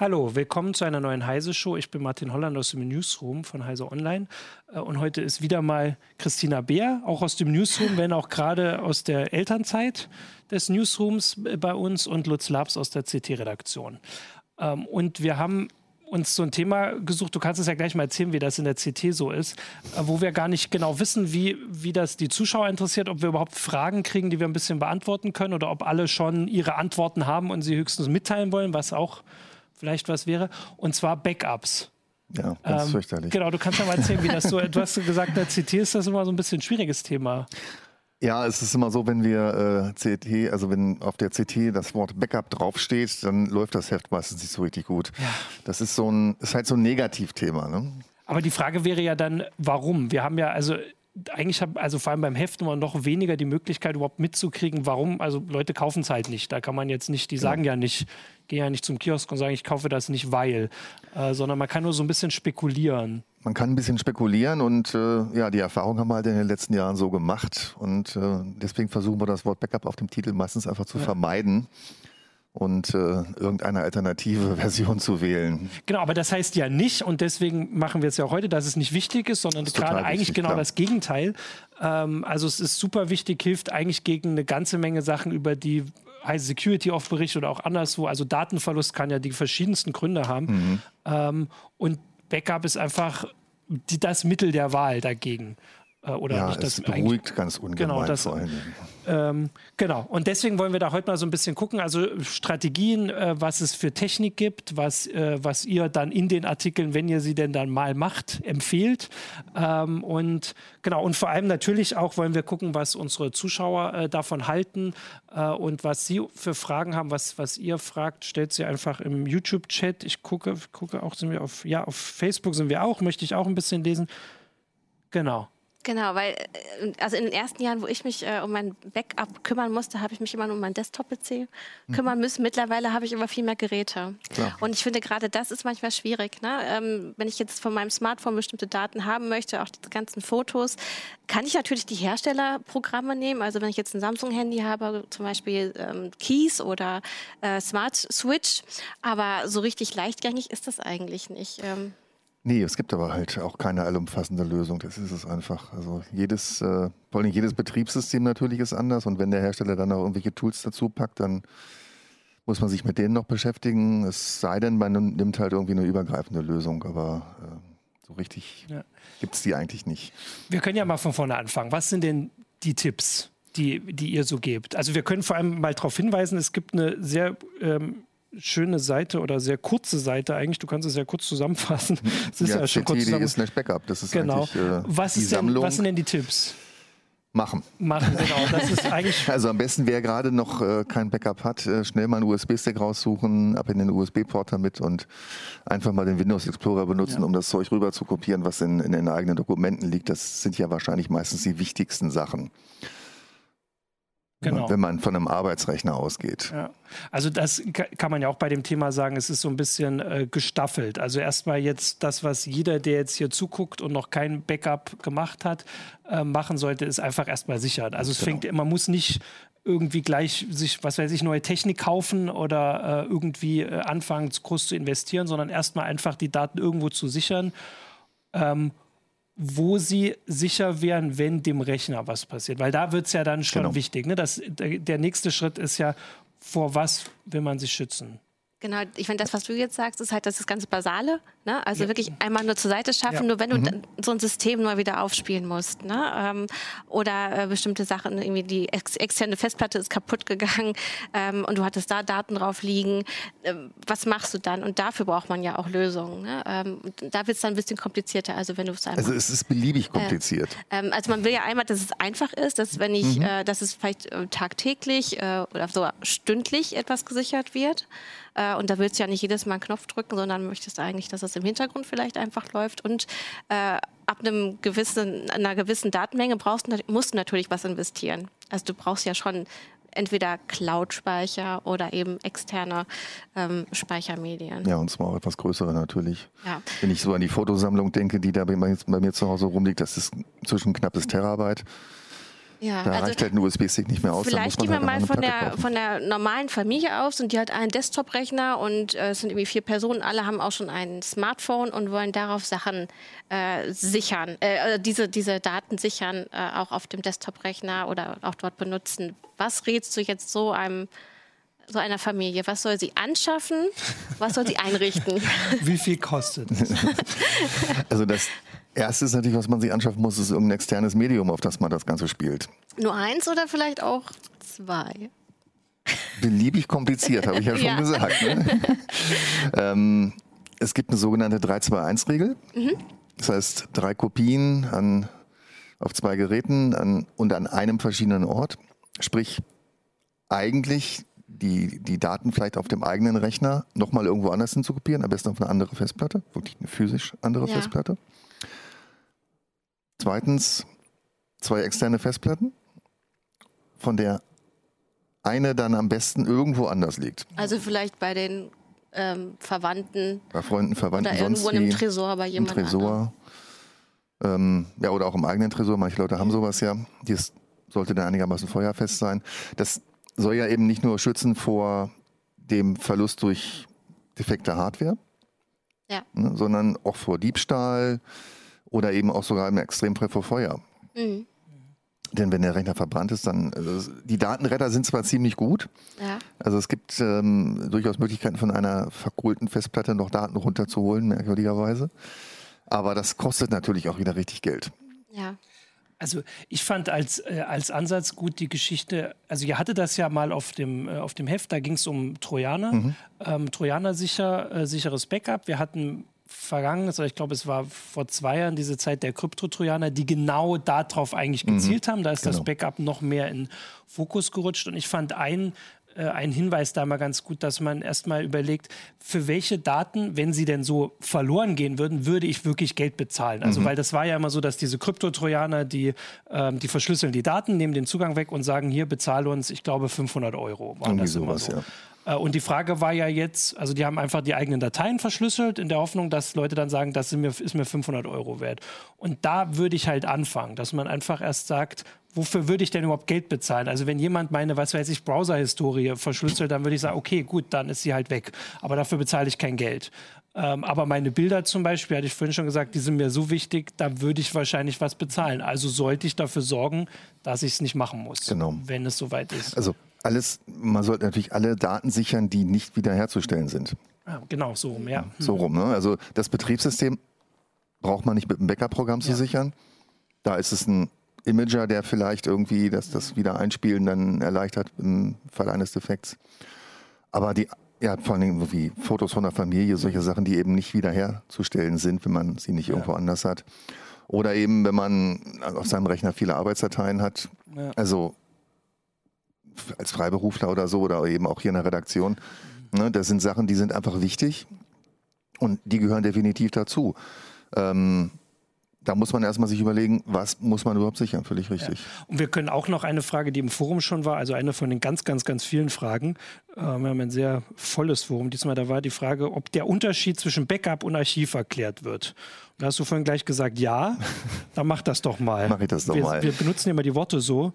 Hallo, willkommen zu einer neuen Heise-Show. Ich bin Martin Holland aus dem Newsroom von Heise Online. Äh, und heute ist wieder mal Christina Beer, auch aus dem Newsroom, wenn auch gerade aus der Elternzeit des Newsrooms bei uns und Lutz Labs aus der CT-Redaktion. Ähm, und wir haben uns so ein Thema gesucht, du kannst es ja gleich mal erzählen, wie das in der CT so ist, äh, wo wir gar nicht genau wissen, wie, wie das die Zuschauer interessiert, ob wir überhaupt Fragen kriegen, die wir ein bisschen beantworten können oder ob alle schon ihre Antworten haben und sie höchstens mitteilen wollen, was auch vielleicht was wäre. Und zwar Backups. Ja, ganz ähm, fürchterlich. Genau, du kannst ja mal erzählen, wie das so, du hast gesagt, der CT ist das immer so ein bisschen ein schwieriges Thema. Ja, es ist immer so, wenn wir äh, CT, also wenn auf der CT das Wort Backup draufsteht, dann läuft das Heft meistens nicht so richtig gut. Ja. Das ist so ein, ist halt so ein Negativthema. Ne? Aber die Frage wäre ja dann, warum? Wir haben ja, also eigentlich habe also vor allem beim Heft immer noch weniger die Möglichkeit überhaupt mitzukriegen, warum. Also Leute kaufen es halt nicht. Da kann man jetzt nicht, die sagen ja, ja nicht, gehen ja nicht zum Kiosk und sagen, ich kaufe das nicht, weil, äh, sondern man kann nur so ein bisschen spekulieren. Man kann ein bisschen spekulieren und äh, ja, die Erfahrung haben wir halt in den letzten Jahren so gemacht und äh, deswegen versuchen wir das Wort Backup auf dem Titel meistens einfach zu ja. vermeiden und äh, irgendeine alternative Version zu wählen. Genau, aber das heißt ja nicht, und deswegen machen wir es ja auch heute, dass es nicht wichtig ist, sondern ist gerade eigentlich wichtig, genau klar. das Gegenteil. Ähm, also es ist super wichtig, hilft eigentlich gegen eine ganze Menge Sachen, über die High Security oft berichtet oder auch anderswo. Also Datenverlust kann ja die verschiedensten Gründe haben. Mhm. Ähm, und Backup ist einfach die, das Mittel der Wahl dagegen. Äh, oder ja, nicht, es beruhigt ganz ungemein genau, das, vor allen Dingen. Ähm, genau, und deswegen wollen wir da heute mal so ein bisschen gucken, also Strategien, äh, was es für Technik gibt, was, äh, was ihr dann in den Artikeln, wenn ihr sie denn dann mal macht, empfehlt. Ähm, und genau, und vor allem natürlich auch wollen wir gucken, was unsere Zuschauer äh, davon halten äh, und was sie für Fragen haben, was, was ihr fragt, stellt sie einfach im YouTube-Chat. Ich gucke, gucke auch, sind wir auf, ja, auf Facebook sind wir auch, möchte ich auch ein bisschen lesen. Genau. Genau, weil äh, also in den ersten Jahren, wo ich mich äh, um mein Backup kümmern musste, habe ich mich immer nur um meinen Desktop-PC mhm. kümmern müssen. Mittlerweile habe ich immer viel mehr Geräte. Klar. Und ich finde gerade das ist manchmal schwierig. Ne? Ähm, wenn ich jetzt von meinem Smartphone bestimmte Daten haben möchte, auch die ganzen Fotos, kann ich natürlich die Herstellerprogramme nehmen. Also wenn ich jetzt ein Samsung-Handy habe, zum Beispiel ähm, Keys oder äh, Smart Switch, aber so richtig leichtgängig ist das eigentlich nicht. Ähm, Nee, es gibt aber halt auch keine allumfassende Lösung. Das ist es einfach. Also jedes, äh, vor allem jedes Betriebssystem natürlich ist anders und wenn der Hersteller dann noch irgendwelche Tools dazu packt, dann muss man sich mit denen noch beschäftigen. Es sei denn, man nimmt halt irgendwie eine übergreifende Lösung, aber äh, so richtig ja. gibt es die eigentlich nicht. Wir können ja mal von vorne anfangen. Was sind denn die Tipps, die, die ihr so gebt? Also wir können vor allem mal darauf hinweisen, es gibt eine sehr ähm, schöne Seite oder sehr kurze Seite eigentlich. Du kannst es ja kurz zusammenfassen. Es ist ja, ja schon kurz zusammen. slash Backup. Das ist genau. äh, was Sammlung. Denn, was sind denn die Tipps? Machen. Machen, genau. Das ist eigentlich also am besten, wer gerade noch äh, kein Backup hat, äh, schnell mal einen USB-Stick raussuchen, ab in den USB-Port damit und einfach mal den Windows Explorer benutzen, ja. um das Zeug rüber zu kopieren, was in, in den eigenen Dokumenten liegt. Das sind ja wahrscheinlich meistens die wichtigsten Sachen. Genau. Wenn man von einem Arbeitsrechner ausgeht. Ja. Also das kann man ja auch bei dem Thema sagen, es ist so ein bisschen äh, gestaffelt. Also erstmal jetzt das, was jeder, der jetzt hier zuguckt und noch kein Backup gemacht hat, äh, machen sollte, ist einfach erstmal sichern. Also es genau. fängt, man muss nicht irgendwie gleich sich, was weiß ich, neue Technik kaufen oder äh, irgendwie äh, anfangen, groß zu investieren, sondern erstmal einfach die Daten irgendwo zu sichern. Ähm, wo sie sicher wären, wenn dem Rechner was passiert. Weil da wird es ja dann schon genau. wichtig. Ne? Das, der, der nächste Schritt ist ja, vor was will man sich schützen? Genau, ich finde, das, was du jetzt sagst, ist halt das, das ganz Basale. Ne? Also ja. wirklich einmal nur zur Seite schaffen, ja. nur wenn du mhm. so ein System neu wieder aufspielen musst. Ne? Ähm, oder äh, bestimmte Sachen, irgendwie die ex externe Festplatte ist kaputt gegangen ähm, und du hattest da Daten drauf liegen. Ähm, was machst du dann? Und dafür braucht man ja auch Lösungen. Ne? Ähm, da wird es dann ein bisschen komplizierter. Also wenn du es Also es ist beliebig kompliziert. Äh, also man will ja einmal, dass es einfach ist, dass wenn ich, mhm. äh, dass es vielleicht äh, tagtäglich äh, oder so stündlich etwas gesichert wird. Äh, und da willst du ja nicht jedes Mal einen Knopf drücken, sondern möchtest eigentlich, dass es im Hintergrund vielleicht einfach läuft. Und äh, ab einem gewissen, einer gewissen Datenmenge brauchst, musst du natürlich was investieren. Also du brauchst ja schon entweder Cloud-Speicher oder eben externe ähm, Speichermedien. Ja, und zwar auch etwas größere natürlich. Ja. Wenn ich so an die Fotosammlung denke, die da bei mir, bei mir zu Hause rumliegt, das ist zwischen knappes Terabyte. Ja, da also reicht halt ein USB-Stick nicht mehr aus. Vielleicht gehen wir halt mal von der, von der normalen Familie aus und die hat einen Desktop-Rechner und äh, es sind irgendwie vier Personen, alle haben auch schon ein Smartphone und wollen darauf Sachen äh, sichern, äh, äh diese, diese Daten sichern, äh, auch auf dem Desktop-Rechner oder auch dort benutzen. Was rätst du jetzt so einem so einer Familie? Was soll sie anschaffen? Was soll sie einrichten? Wie viel kostet es? Also das Erste ist natürlich, was man sich anschaffen muss, ist irgendein externes Medium, auf das man das Ganze spielt. Nur eins oder vielleicht auch zwei? Beliebig kompliziert, habe ich ja schon ja. gesagt. Ne? ähm, es gibt eine sogenannte 3-2-1-Regel. Mhm. Das heißt, drei Kopien an, auf zwei Geräten an, und an einem verschiedenen Ort. Sprich, eigentlich die, die Daten vielleicht auf dem eigenen Rechner nochmal irgendwo anders hin zu kopieren, am besten auf eine andere Festplatte, wirklich eine physisch andere ja. Festplatte. Zweitens zwei externe Festplatten, von der eine dann am besten irgendwo anders liegt. Also vielleicht bei den ähm, Verwandten. Bei Freunden, Verwandten, oder irgendwo in einem Tresor bei jemandem. Tresor. Ähm, ja, oder auch im eigenen Tresor. Manche Leute haben sowas ja. Das sollte dann einigermaßen feuerfest sein. Das soll ja eben nicht nur schützen vor dem Verlust durch defekte Hardware, ja. ne, sondern auch vor Diebstahl, oder eben auch sogar im Extremfall vor Feuer. Mhm. Denn wenn der Rechner verbrannt ist, dann also die Datenretter sind zwar ziemlich gut. Ja. Also es gibt ähm, durchaus Möglichkeiten von einer verkohlten Festplatte noch Daten runterzuholen, merkwürdigerweise. Aber das kostet natürlich auch wieder richtig Geld. Ja. Also ich fand als, äh, als Ansatz gut die Geschichte, also ihr hattet das ja mal auf dem, äh, auf dem Heft, da ging es um Trojaner, mhm. ähm, Trojaner sicher, äh, sicheres Backup. Wir hatten vergangenes, oder ich glaube, es war vor zwei Jahren diese Zeit der Kryptotrojaner, die genau darauf eigentlich mhm. gezielt mhm. haben. Da ist genau. das Backup noch mehr in Fokus gerutscht. Und ich fand einen äh, ein Hinweis da mal ganz gut, dass man erstmal überlegt, für welche Daten, wenn sie denn so verloren gehen würden, würde ich wirklich Geld bezahlen. Also, mhm. weil das war ja immer so, dass diese Kryptotrojaner, die, ähm, die verschlüsseln die Daten, nehmen den Zugang weg und sagen, hier, bezahle uns, ich glaube, 500 Euro. War Irgendwie das immer sowas, so. Ja. Äh, und die Frage war ja jetzt, also die haben einfach die eigenen Dateien verschlüsselt in der Hoffnung, dass Leute dann sagen, das ist mir, ist mir 500 Euro wert. Und da würde ich halt anfangen, dass man einfach erst sagt, wofür würde ich denn überhaupt Geld bezahlen? Also wenn jemand meine, was weiß ich, Browser-Historie verschlüsselt, dann würde ich sagen, okay, gut, dann ist sie halt weg. Aber dafür bezahle ich kein Geld. Ähm, aber meine Bilder zum Beispiel, hatte ich vorhin schon gesagt, die sind mir so wichtig, da würde ich wahrscheinlich was bezahlen. Also sollte ich dafür sorgen, dass ich es nicht machen muss, genau. wenn es soweit ist. Also alles, man sollte natürlich alle Daten sichern, die nicht wiederherzustellen sind. Ja, genau, so rum, ja. So rum, ne? Also das Betriebssystem braucht man nicht mit einem Backup-Programm zu ja. sichern. Da ist es ein Imager, der vielleicht irgendwie das, das Wiedereinspielen dann erleichtert im Fall eines Defekts. Aber die, ja, vor allen Dingen wie Fotos von der Familie, solche Sachen, die eben nicht wiederherzustellen sind, wenn man sie nicht ja. irgendwo anders hat. Oder eben, wenn man auf seinem Rechner viele Arbeitsdateien hat. Ja. Also als Freiberufler oder so oder eben auch hier in der Redaktion. Ne, das sind Sachen, die sind einfach wichtig und die gehören definitiv dazu. Ähm, da muss man erstmal sich überlegen, was muss man überhaupt sichern, völlig richtig. Ja. Und wir können auch noch eine Frage, die im Forum schon war, also eine von den ganz, ganz, ganz vielen Fragen. Äh, wir haben ein sehr volles Forum diesmal. Da war die Frage, ob der Unterschied zwischen Backup und Archiv erklärt wird. da hast du vorhin gleich gesagt, ja, dann mach das doch mal. Mach ich das doch wir, mal. Wir benutzen immer die Worte so.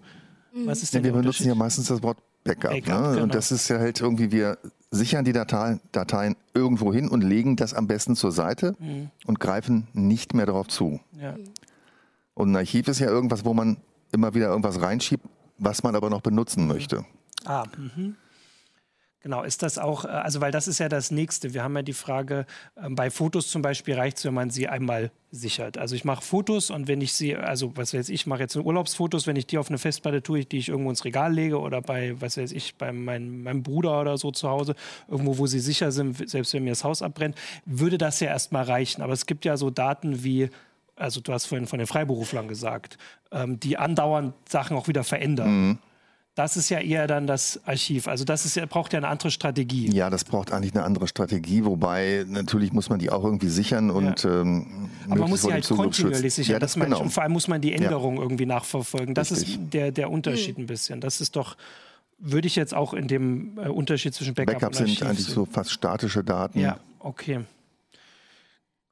Was ist denn ja, wir benutzen ja meistens das Wort Backup. Backup ne? genau. Und das ist ja halt irgendwie, wir sichern die Dateien, Dateien irgendwo hin und legen das am besten zur Seite mhm. und greifen nicht mehr darauf zu. Ja. Und ein Archiv ist ja irgendwas, wo man immer wieder irgendwas reinschiebt, was man aber noch benutzen mhm. möchte. Ah, mhm. Genau, ist das auch, äh, also weil das ist ja das Nächste. Wir haben ja die Frage, ähm, bei Fotos zum Beispiel reicht es, wenn man sie einmal sichert. Also ich mache Fotos und wenn ich sie, also was weiß ich, ich mache jetzt Urlaubsfotos, wenn ich die auf eine Festplatte tue, die ich irgendwo ins Regal lege oder bei, was weiß ich, bei mein, meinem Bruder oder so zu Hause, irgendwo, wo sie sicher sind, selbst wenn mir das Haus abbrennt, würde das ja erstmal reichen. Aber es gibt ja so Daten wie also du hast vorhin von den Freiberuflern gesagt, ähm, die andauernd Sachen auch wieder verändern. Mhm. Das ist ja eher dann das Archiv. Also das ist ja, braucht ja eine andere Strategie. Ja, das braucht eigentlich eine andere Strategie, wobei natürlich muss man die auch irgendwie sichern und ja. ähm, Aber man muss sie halt kontinuierlich sichern. Ja, das genau. und vor allem muss man die Änderungen ja. irgendwie nachverfolgen. Das Richtig. ist der, der Unterschied mhm. ein bisschen. Das ist doch, würde ich jetzt auch in dem äh, Unterschied zwischen Backup, Backup und Archiv sind eigentlich so fast statische Daten. Ja, okay.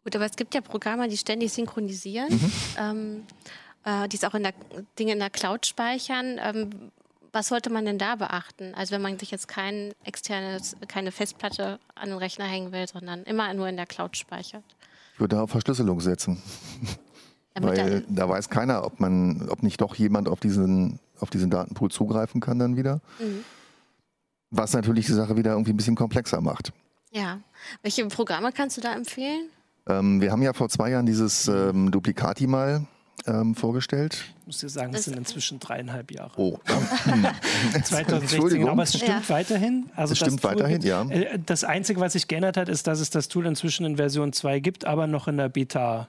Gut, aber es gibt ja Programme, die ständig synchronisieren. Mhm. Ähm, äh, die es auch in der Dinge in der Cloud speichern. Ähm, was sollte man denn da beachten? Also wenn man sich jetzt kein externes, keine Festplatte an den Rechner hängen will, sondern immer nur in der Cloud speichert. Ich würde auf Verschlüsselung setzen. Weil da weiß keiner, ob man, ob nicht doch jemand auf diesen, auf diesen Datenpool zugreifen kann dann wieder. Mhm. Was natürlich die Sache wieder irgendwie ein bisschen komplexer macht. Ja. Welche Programme kannst du da empfehlen? Ähm, wir haben ja vor zwei Jahren dieses ähm, Duplicati mal ähm, vorgestellt. Ich muss dir sagen, es sind inzwischen dreieinhalb Jahre. Oh. 2016, aber es stimmt ja. weiterhin. Also es stimmt weiterhin, ja. Äh, das Einzige, was sich geändert hat, ist, dass es das Tool inzwischen in Version 2 gibt, aber noch in der Beta.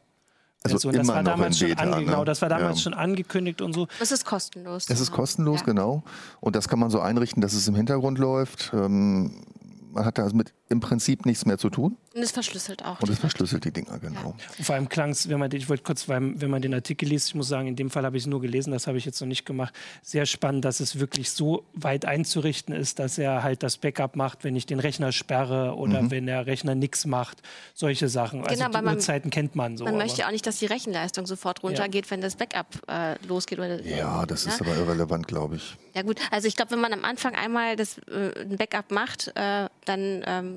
Also Version. das war damals schon Beta, ange, ne? genau, das war damals ja. schon angekündigt und so. Das ist kostenlos. Es ist kostenlos, ja. genau. Und das kann man so einrichten, dass es im Hintergrund läuft. Ähm, man hat da also mit im Prinzip nichts mehr zu tun. Und es verschlüsselt auch. Und es verschlüsselt die Dinger, genau. Ja. Vor allem klang es, wenn man, ich wollte kurz, wenn man den Artikel liest, ich muss sagen, in dem Fall habe ich es nur gelesen, das habe ich jetzt noch nicht gemacht, sehr spannend, dass es wirklich so weit einzurichten ist, dass er halt das Backup macht, wenn ich den Rechner sperre oder mhm. wenn der Rechner nichts macht, solche Sachen. Also genau, die man, Uhrzeiten kennt man so. Man möchte ja auch nicht, dass die Rechenleistung sofort runtergeht, ja. wenn das Backup äh, losgeht. Oder, ja, das ist aber irrelevant, glaube ich. Ja gut, also ich glaube, wenn man am Anfang einmal das äh, ein Backup macht, äh, dann ähm,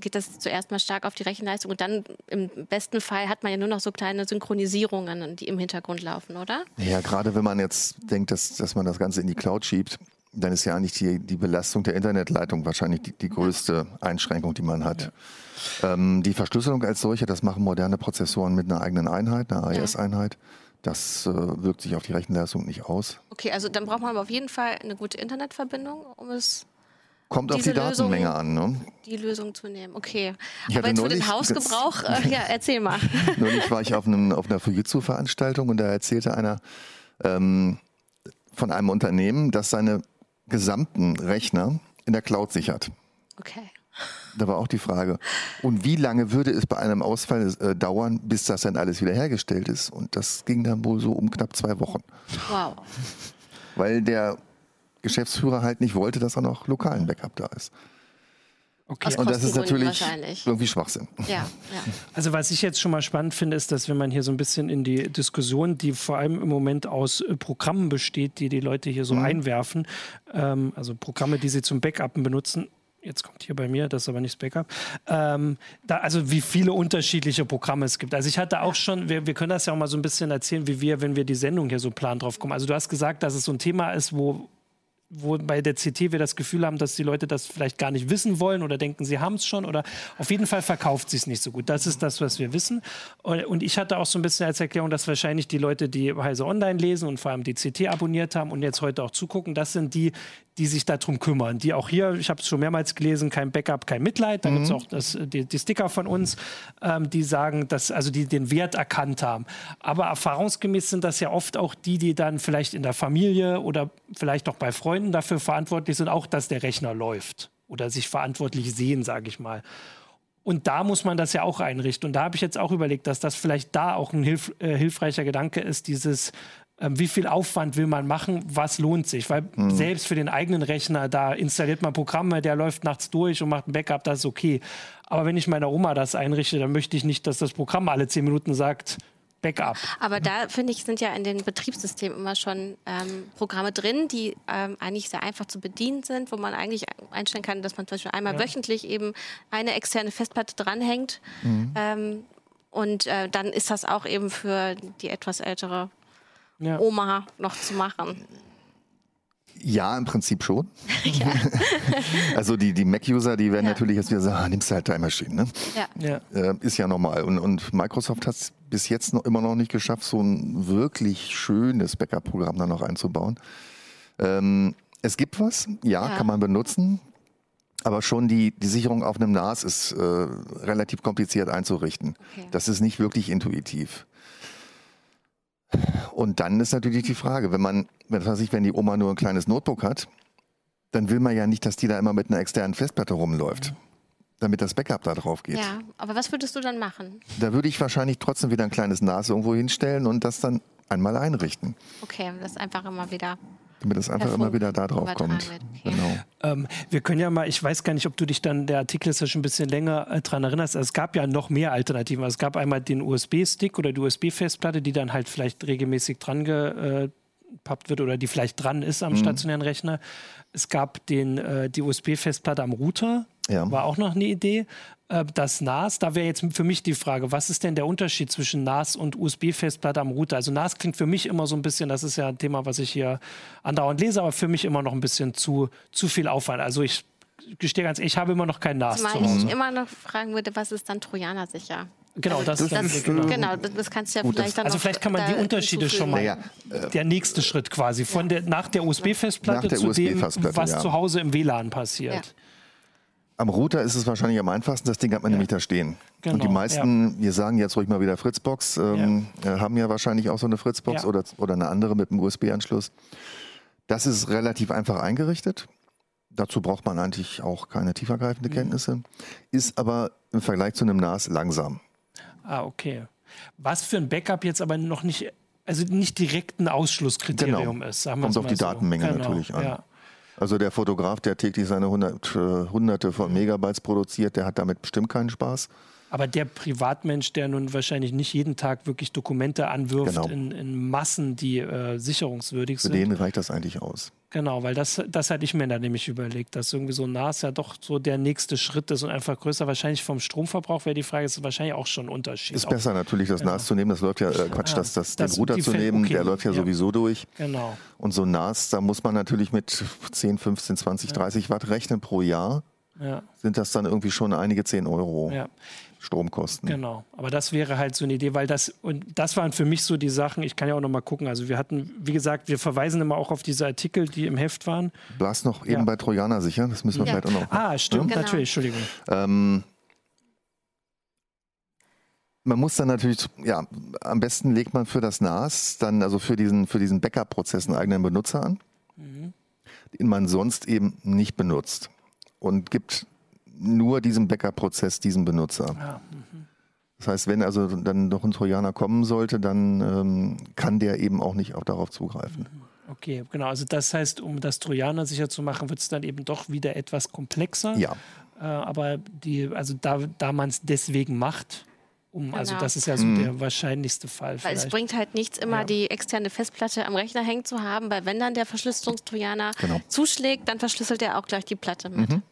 geht das zuerst mal stark auf die Rechenleistung und dann im besten Fall hat man ja nur noch so kleine Synchronisierungen, die im Hintergrund laufen, oder? Ja, gerade wenn man jetzt denkt, dass, dass man das Ganze in die Cloud schiebt, dann ist ja eigentlich die, die Belastung der Internetleitung wahrscheinlich die, die größte Einschränkung, die man hat. Ja. Ähm, die Verschlüsselung als solche, das machen moderne Prozessoren mit einer eigenen Einheit, einer AES-Einheit. Das äh, wirkt sich auf die Rechenleistung nicht aus. Okay, also dann braucht man aber auf jeden Fall eine gute Internetverbindung, um es Kommt auf die Datenmenge Lösung, an, ne? Die Lösung zu nehmen, okay. Ich Aber jetzt für den Hausgebrauch, äh, ja, erzähl mal. neulich war ich auf, einem, auf einer Fujitsu-Veranstaltung und da erzählte einer ähm, von einem Unternehmen, das seine gesamten Rechner in der Cloud sichert. Okay. Da war auch die Frage, und wie lange würde es bei einem Ausfall äh, dauern, bis das dann alles wiederhergestellt ist? Und das ging dann wohl so um knapp zwei Wochen. Wow. Weil der Geschäftsführer halt nicht wollte, dass er noch lokalen Backup da ist. Okay. Und das ist natürlich irgendwie Schwachsinn. Ja, ja. Also was ich jetzt schon mal spannend finde, ist, dass wenn man hier so ein bisschen in die Diskussion, die vor allem im Moment aus äh, Programmen besteht, die die Leute hier so mhm. einwerfen, ähm, also Programme, die sie zum Backuppen benutzen, jetzt kommt hier bei mir, das ist aber nicht das Backup, ähm, da, also wie viele unterschiedliche Programme es gibt. Also ich hatte auch schon, wir, wir können das ja auch mal so ein bisschen erzählen, wie wir, wenn wir die Sendung hier so planen drauf kommen. Also du hast gesagt, dass es so ein Thema ist, wo wo bei der CT wir das Gefühl haben, dass die Leute das vielleicht gar nicht wissen wollen oder denken, sie haben es schon oder auf jeden Fall verkauft sie es nicht so gut. Das ist das, was wir wissen. Und ich hatte auch so ein bisschen als Erklärung, dass wahrscheinlich die Leute, die Heise Online lesen und vor allem die CT abonniert haben und jetzt heute auch zugucken, das sind die, die sich darum kümmern. Die auch hier, ich habe es schon mehrmals gelesen, kein Backup, kein Mitleid. Da mhm. gibt es auch das, die, die, Sticker von uns, ähm, die sagen, dass, also die den Wert erkannt haben. Aber erfahrungsgemäß sind das ja oft auch die, die dann vielleicht in der Familie oder vielleicht auch bei Freunden dafür verantwortlich sind, auch dass der Rechner läuft oder sich verantwortlich sehen, sage ich mal. Und da muss man das ja auch einrichten. Und da habe ich jetzt auch überlegt, dass das vielleicht da auch ein hilf, äh, hilfreicher Gedanke ist, dieses ähm, wie viel Aufwand will man machen, was lohnt sich. Weil mhm. selbst für den eigenen Rechner, da installiert man Programme, der läuft nachts durch und macht ein Backup, das ist okay. Aber wenn ich meiner Oma das einrichte, dann möchte ich nicht, dass das Programm alle zehn Minuten sagt, Backup. Aber da finde ich, sind ja in den Betriebssystemen immer schon ähm, Programme drin, die ähm, eigentlich sehr einfach zu bedienen sind, wo man eigentlich einstellen kann, dass man zum Beispiel einmal ja. wöchentlich eben eine externe Festplatte dranhängt. Mhm. Ähm, und äh, dann ist das auch eben für die etwas ältere ja. Oma noch zu machen. Ja, im Prinzip schon. also die, die Mac-User, die werden ja. natürlich jetzt wieder sagen, ah, nimmst du halt Time Machine. Ne? Ja. Äh, ist ja normal. Und, und Microsoft hat es bis jetzt noch immer noch nicht geschafft, so ein wirklich schönes Backup-Programm da noch einzubauen. Ähm, es gibt was, ja, ja, kann man benutzen. Aber schon die, die Sicherung auf einem NAS ist äh, relativ kompliziert einzurichten. Okay. Das ist nicht wirklich intuitiv. Und dann ist natürlich die Frage, wenn man, was weiß ich, wenn die Oma nur ein kleines Notebook hat, dann will man ja nicht, dass die da immer mit einer externen Festplatte rumläuft, damit das Backup da drauf geht. Ja, aber was würdest du dann machen? Da würde ich wahrscheinlich trotzdem wieder ein kleines NAS irgendwo hinstellen und das dann einmal einrichten. Okay, das einfach immer wieder Damit es einfach immer wieder da drauf kommt. Okay. Genau. Ähm, wir können ja mal, ich weiß gar nicht, ob du dich dann, der Artikel ist ja schon ein bisschen länger äh, dran erinnerst, also es gab ja noch mehr Alternativen. Also es gab einmal den USB-Stick oder die USB-Festplatte, die dann halt vielleicht regelmäßig dran gepappt wird oder die vielleicht dran ist am mhm. stationären Rechner. Es gab den, äh, die USB-Festplatte am Router, ja. war auch noch eine Idee. Äh, das NAS, da wäre jetzt für mich die Frage, was ist denn der Unterschied zwischen NAS und USB-Festplatte am Router? Also NAS klingt für mich immer so ein bisschen, das ist ja ein Thema, was ich hier andauernd lese, aber für mich immer noch ein bisschen zu, zu viel Aufwand. Also ich gestehe ganz ehrlich, ich habe immer noch kein NAS Zumal zu ich immer noch fragen würde, was ist dann Trojaner sicher? Genau, das, das, das genau. genau. das kannst du ja Gut, vielleicht dann Also vielleicht kann man die Unterschiede schon mal. Ja, äh, der nächste Schritt quasi von der nach der USB-Festplatte zu USB dem, was ja. zu Hause im WLAN passiert. Ja. Am Router ist es wahrscheinlich am einfachsten, das Ding hat man ja. nämlich da stehen. Genau, und die meisten, ja. wir sagen jetzt ruhig mal wieder Fritzbox, ähm, ja. Äh, haben ja wahrscheinlich auch so eine Fritzbox oder, oder eine andere mit einem USB-Anschluss. Das ist relativ einfach eingerichtet. Dazu braucht man eigentlich auch keine tiefergreifende mhm. Kenntnisse. Ist aber im Vergleich zu einem NAS langsam. Ah, okay. Was für ein Backup jetzt aber noch nicht, also nicht direkt ein Ausschlusskriterium genau. ist. Sagen Kommt auf die so. Datenmenge genau. natürlich an. Also der Fotograf, der täglich seine hundert, äh, hunderte von Megabytes produziert, der hat damit bestimmt keinen Spaß. Aber der Privatmensch, der nun wahrscheinlich nicht jeden Tag wirklich Dokumente anwirft genau. in, in, Massen, die äh, sicherungswürdig sind. Für den reicht das eigentlich aus. Genau, weil das, das hatte ich mir dann nämlich überlegt, dass irgendwie so NAS ja doch so der nächste Schritt ist und einfach größer. Wahrscheinlich vom Stromverbrauch wäre die Frage, ist wahrscheinlich auch schon ein Unterschied. Ist besser natürlich, das genau. NAS zu nehmen. Das läuft ja, äh, Quatsch, ja, das, das, das, den Router zu nehmen, okay. der läuft ja, ja, sowieso durch. Genau. Und so NAS, da muss man natürlich mit 10, 15, 20, 30 Watt rechnen pro Jahr. Ja. Sind das dann irgendwie schon einige 10 Euro? Ja. Stromkosten. Genau, aber das wäre halt so eine Idee, weil das, und das waren für mich so die Sachen, ich kann ja auch noch mal gucken, also wir hatten, wie gesagt, wir verweisen immer auch auf diese Artikel, die im Heft waren. Blas noch eben ja. bei Trojaner sicher, das müssen wir ja. vielleicht auch noch. Ah, stimmt, ja? genau. natürlich, Entschuldigung. Ähm, man muss dann natürlich, ja, am besten legt man für das NAS dann, also für diesen, für diesen Backup-Prozess einen eigenen Benutzer an, mhm. den man sonst eben nicht benutzt. Und gibt nur diesem Backup-Prozess diesen Benutzer. Ja. Mhm. Das heißt, wenn also dann noch ein Trojaner kommen sollte, dann ähm, kann der eben auch nicht auch darauf zugreifen. Mhm. Okay, genau. Also das heißt, um das Trojaner sicher zu machen, wird es dann eben doch wieder etwas komplexer. Ja. Äh, aber die, also da, da man es deswegen macht, um, also genau. das ist ja so mhm. der wahrscheinlichste Fall. Weil vielleicht. es bringt halt nichts, immer ja. die externe Festplatte am Rechner hängen zu haben, weil wenn dann der Verschlüsselungstrojaner genau. zuschlägt, dann verschlüsselt er auch gleich die Platte mit. Mhm.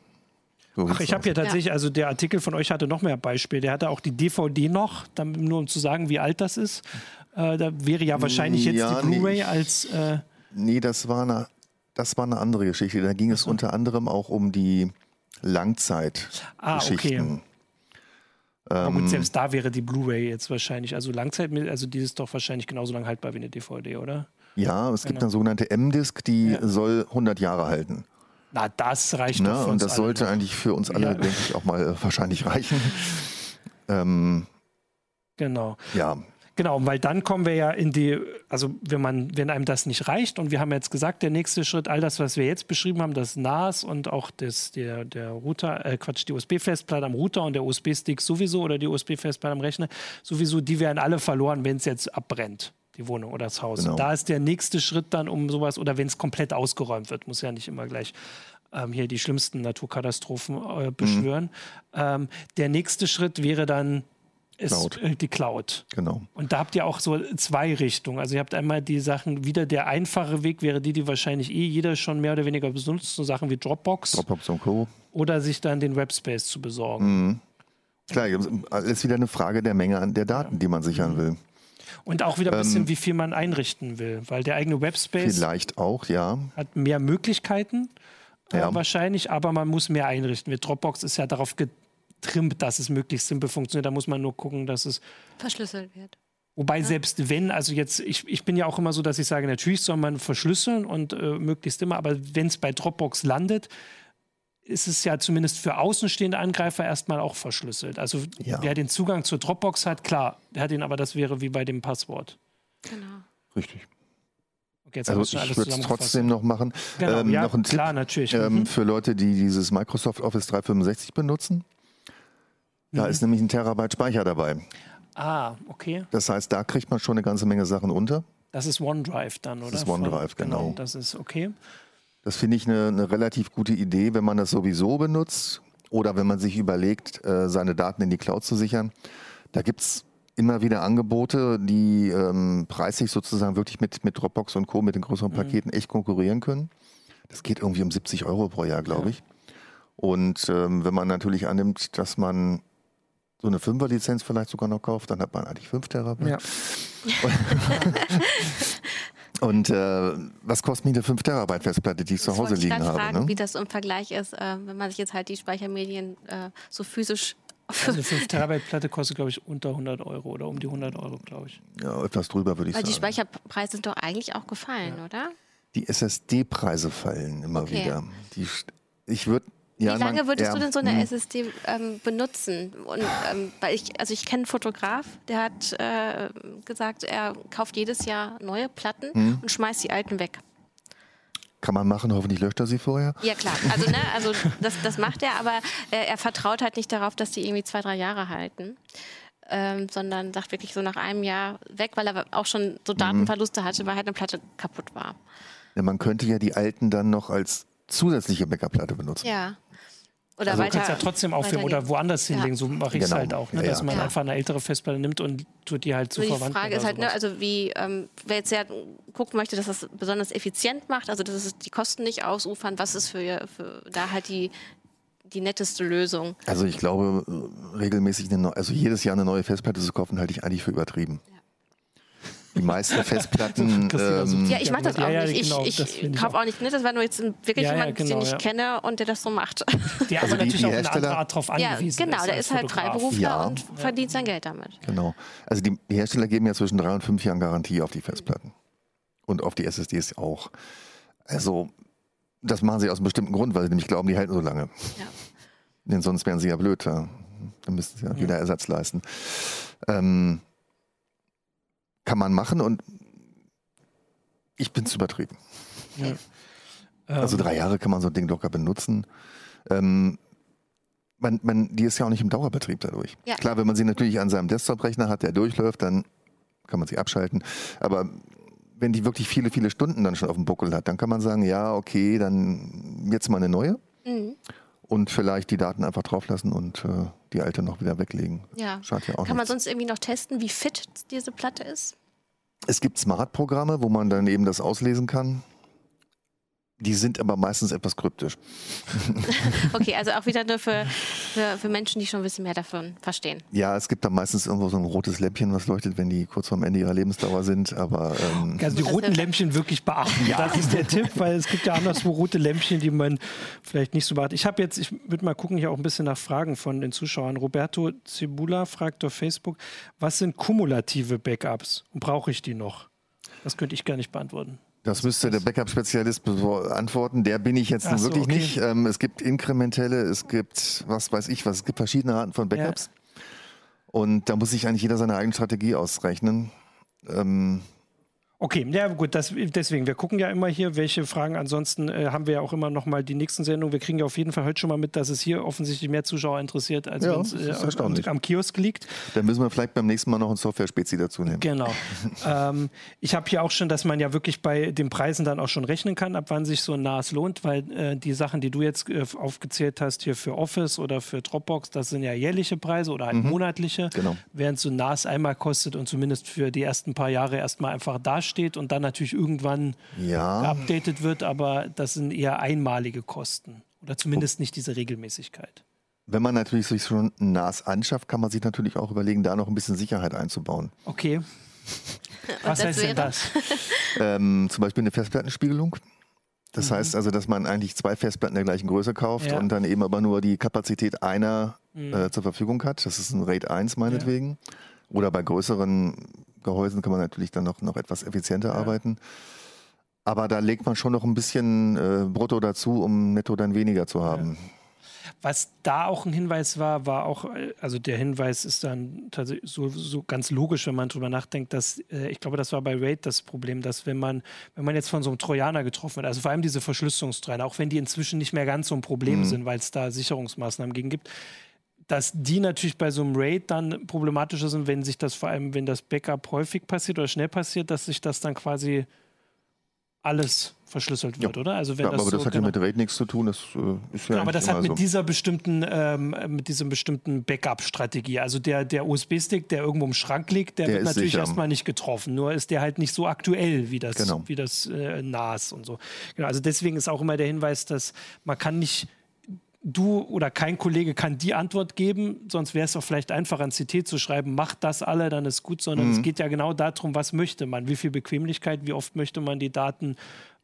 Ach, ich habe hier tatsächlich, ja. also der Artikel von euch hatte noch mehr Beispiele. Der hatte auch die DVD noch, nur um zu sagen, wie alt das ist. Äh, da wäre ja wahrscheinlich jetzt ja, die Blu-ray nee, als. Äh nee, das war, eine, das war eine andere Geschichte. Da ging es so. unter anderem auch um die Langzeitgeschichten. Ah, okay. Aber gut, ähm, selbst da wäre die Blu-ray jetzt wahrscheinlich, also Langzeit, also die ist doch wahrscheinlich genauso lang haltbar wie eine DVD, oder? Ja, es genau. gibt eine sogenannte M-Disc, die ja. soll 100 Jahre halten. Na, das reicht für Und das sollte noch. eigentlich für uns alle, ja. denke ich, auch mal äh, wahrscheinlich reichen. ähm, genau. Ja. Genau, weil dann kommen wir ja in die, also wenn man, wenn einem das nicht reicht und wir haben jetzt gesagt, der nächste Schritt, all das, was wir jetzt beschrieben haben, das NAS und auch das, der, der Router, äh Quatsch, die USB-Festplatte am Router und der USB-Stick sowieso oder die USB-Festplatte am Rechner, sowieso, die werden alle verloren, wenn es jetzt abbrennt die Wohnung oder das Haus. Genau. Da ist der nächste Schritt dann um sowas, oder wenn es komplett ausgeräumt wird, muss ja nicht immer gleich ähm, hier die schlimmsten Naturkatastrophen äh, beschwören. Mhm. Ähm, der nächste Schritt wäre dann ist Cloud. Äh, die Cloud. Genau. Und da habt ihr auch so zwei Richtungen. Also ihr habt einmal die Sachen, wieder der einfache Weg wäre die, die wahrscheinlich eh jeder schon mehr oder weniger benutzt, so Sachen wie Dropbox. Dropbox und Co. Oder sich dann den Webspace zu besorgen. Mhm. Klar, ist wieder eine Frage der Menge an der Daten, die man sichern will. Und auch wieder ein bisschen, ähm, wie viel man einrichten will, weil der eigene Webspace vielleicht auch, ja. hat mehr Möglichkeiten äh, ja. wahrscheinlich, aber man muss mehr einrichten. Mit Dropbox ist ja darauf getrimmt, dass es möglichst simpel funktioniert. Da muss man nur gucken, dass es verschlüsselt wird. Wobei ja. selbst wenn, also jetzt, ich, ich bin ja auch immer so, dass ich sage, natürlich soll man verschlüsseln und äh, möglichst immer, aber wenn es bei Dropbox landet, ist es ja zumindest für außenstehende Angreifer erstmal auch verschlüsselt. Also ja. wer den Zugang zur Dropbox hat, klar, der hat ihn, aber das wäre wie bei dem Passwort. Genau. Richtig. Okay, also ich würde es trotzdem noch machen. Genau, ähm, ja, noch ein Tipp klar, natürlich. Ähm, mhm. für Leute, die dieses Microsoft Office 365 benutzen. Da mhm. ist nämlich ein Terabyte Speicher dabei. Ah, okay. Das heißt, da kriegt man schon eine ganze Menge Sachen unter. Das ist OneDrive dann, oder? Das ist OneDrive, Von, genau. genau. Das ist okay. Das finde ich eine, eine, relativ gute Idee, wenn man das sowieso benutzt oder wenn man sich überlegt, äh, seine Daten in die Cloud zu sichern. Da gibt es immer wieder Angebote, die ähm, preislich sozusagen wirklich mit, mit Dropbox und Co., mit den größeren mhm. Paketen echt konkurrieren können. Das geht irgendwie um 70 Euro pro Jahr, glaube ich. Und ähm, wenn man natürlich annimmt, dass man so eine Fünfer-Lizenz vielleicht sogar noch kauft, dann hat man eigentlich 5 Terabyte. Ja. Und äh, was kostet mich eine 5 Terabyte Festplatte, die ich zu Hause liegen habe? Fragen, ne? wie das im Vergleich ist, äh, wenn man sich jetzt halt die Speichermedien äh, so physisch also eine 5 Terabyte Platte kostet, glaube ich, unter 100 Euro oder um die 100 Euro, glaube ich. Ja, etwas drüber würde ich Weil sagen. die Speicherpreise sind doch eigentlich auch gefallen, ja. oder? Die SSD-Preise fallen immer okay. wieder. Die, ich würde ja, Wie lange würdest ja, du denn so eine mh. SSD ähm, benutzen? Und, ähm, weil ich, also ich kenne einen Fotograf, der hat äh, gesagt, er kauft jedes Jahr neue Platten mh. und schmeißt die alten weg. Kann man machen, hoffentlich löscht er sie vorher. Ja klar, also, ne, also das, das macht er, aber äh, er vertraut halt nicht darauf, dass die irgendwie zwei, drei Jahre halten. Ähm, sondern sagt wirklich so nach einem Jahr weg, weil er auch schon so mhm. Datenverluste hatte, weil halt eine Platte kaputt war. Ja, man könnte ja die alten dann noch als zusätzliche Backup-Platte benutzen. Ja. Oder also weiter, du kannst ja trotzdem aufheben oder woanders hinlegen. Ja. So mache ich es genau. halt auch. Ne? Dass ja, man ja. einfach eine ältere Festplatte nimmt und tut die halt zu so verwandeln. Die Frage ist halt, ne, also wie, ähm, wer jetzt ja gucken möchte, dass das besonders effizient macht, also dass es die Kosten nicht ausufern, was ist für, für da halt die, die netteste Lösung? Also ich glaube, regelmäßig, eine, also jedes Jahr eine neue Festplatte zu kaufen, halte ich eigentlich für übertrieben. Ja die meisten Festplatten. ähm, ja, ich mache das auch ja, nicht. Genau, ich, ich kaufe auch nicht. Ne? Das war nur jetzt wirklich ja, jemand, genau, den ich kenne und der das so macht. Der also aber natürlich die auch eine andere Art drauf angewiesen ja, genau, der ist halt Freiberufler und verdient sein Geld damit. Genau. Also die, die Hersteller geben ja zwischen drei und fünf Jahren Garantie auf die Festplatten. Und auf die SSDs auch. Also, das machen sie aus einem bestimmten Grund, weil sie nämlich glauben, die halten so lange. Ja. Denn sonst wären sie ja blöd. Da. Dann müssten sie ja wieder Ersatz leisten. Ähm, kann man machen und ich bin zu übertrieben. Ja. Also drei Jahre kann man so ein Ding locker benutzen. Ähm, man, man, die ist ja auch nicht im Dauerbetrieb dadurch. Ja. Klar, wenn man sie natürlich an seinem Desktop-Rechner hat, der durchläuft, dann kann man sie abschalten. Aber wenn die wirklich viele, viele Stunden dann schon auf dem Buckel hat, dann kann man sagen, ja, okay, dann jetzt mal eine neue. Mhm und vielleicht die Daten einfach drauflassen und äh, die alte noch wieder weglegen. Ja. Schadet ja auch Kann nichts. man sonst irgendwie noch testen, wie fit diese Platte ist? Es gibt Smart-Programme, wo man dann eben das auslesen kann. Die sind aber meistens etwas kryptisch. okay, also auch wieder nur für, für, für, Menschen, die schon ein bisschen mehr davon verstehen. Ja, es gibt da meistens irgendwo so ein rotes Lämpchen, was leuchtet, wenn die kurz vorm Ende ihrer Lebensdauer sind. Aber ähm also die roten Lämpchen wirklich beachten. Ja. Das ist der Tipp, weil es gibt ja anderswo rote Lämpchen, die man vielleicht nicht so beachtet. Ich habe jetzt, ich würde mal gucken, hier auch ein bisschen nach Fragen von den Zuschauern. Roberto Cibula fragt auf Facebook, was sind kumulative Backups und brauche ich die noch? Das könnte ich gar nicht beantworten. Das müsste der Backup-Spezialist beantworten. Der bin ich jetzt so, wirklich okay. nicht. Ähm, es gibt inkrementelle, es gibt, was weiß ich was, es gibt verschiedene Arten von Backups. Ja. Und da muss sich eigentlich jeder seine eigene Strategie ausrechnen. Ähm, Okay, ja gut, das, deswegen, wir gucken ja immer hier, welche Fragen. Ansonsten äh, haben wir ja auch immer noch mal die nächsten Sendungen. Wir kriegen ja auf jeden Fall heute schon mal mit, dass es hier offensichtlich mehr Zuschauer interessiert, als ja, wenn es äh, am, am, Kiosk liegt. Dann müssen wir vielleicht beim nächsten Mal noch ein Software-Spezi dazu nehmen. Genau. ähm, ich habe hier auch schon, dass man ja wirklich bei den Preisen dann auch schon rechnen kann, ab wann sich so ein NAS lohnt, weil äh, die Sachen, die du jetzt äh, aufgezählt hast, hier für Office oder für Dropbox, das sind ja jährliche Preise oder halt mhm. monatliche, genau. während so ein NAS einmal kostet und zumindest für die ersten paar Jahre erstmal einfach dasteht steht und dann natürlich irgendwann ja. geupdatet wird, aber das sind eher einmalige Kosten oder zumindest nicht diese Regelmäßigkeit. Wenn man natürlich sich schon ein NAS anschafft, kann man sich natürlich auch überlegen, da noch ein bisschen Sicherheit einzubauen. Okay. Was heißt denn das? ähm, zum Beispiel eine Festplattenspiegelung. Das mhm. heißt also, dass man eigentlich zwei Festplatten der gleichen Größe kauft ja. und dann eben aber nur die Kapazität einer mhm. äh, zur Verfügung hat. Das ist ein RAID 1 meinetwegen. Ja. Oder bei größeren Gehäusen kann man natürlich dann noch, noch etwas effizienter ja. arbeiten. Aber da legt man schon noch ein bisschen äh, Brutto dazu, um netto dann weniger zu haben. Ja. Was da auch ein Hinweis war, war auch, äh, also der Hinweis ist dann tatsächlich so, so ganz logisch, wenn man drüber nachdenkt, dass äh, ich glaube, das war bei Raid das Problem, dass wenn man, wenn man jetzt von so einem Trojaner getroffen wird, also vor allem diese Verschlüsselungstrojaner, auch wenn die inzwischen nicht mehr ganz so ein Problem mhm. sind, weil es da Sicherungsmaßnahmen gegen gibt, dass die natürlich bei so einem Raid dann problematischer sind, wenn sich das vor allem, wenn das Backup häufig passiert oder schnell passiert, dass sich das dann quasi alles verschlüsselt wird, ja. oder? Also wenn ja, das aber so, das hat genau, ja mit Raid nichts zu tun. Das äh, ist ja genau, aber das hat mit so. dieser bestimmten, ähm, mit diesem bestimmten Backup-Strategie. Also der, der USB-Stick, der irgendwo im Schrank liegt, der, der wird natürlich sicher. erstmal nicht getroffen. Nur ist der halt nicht so aktuell wie das, genau. wie das äh, NAS und so. Genau, also deswegen ist auch immer der Hinweis, dass man kann nicht du oder kein Kollege kann die Antwort geben, sonst wäre es auch vielleicht einfach an CT zu schreiben, macht das alle, dann ist gut, sondern mhm. es geht ja genau darum, was möchte man, wie viel Bequemlichkeit, wie oft möchte man die Daten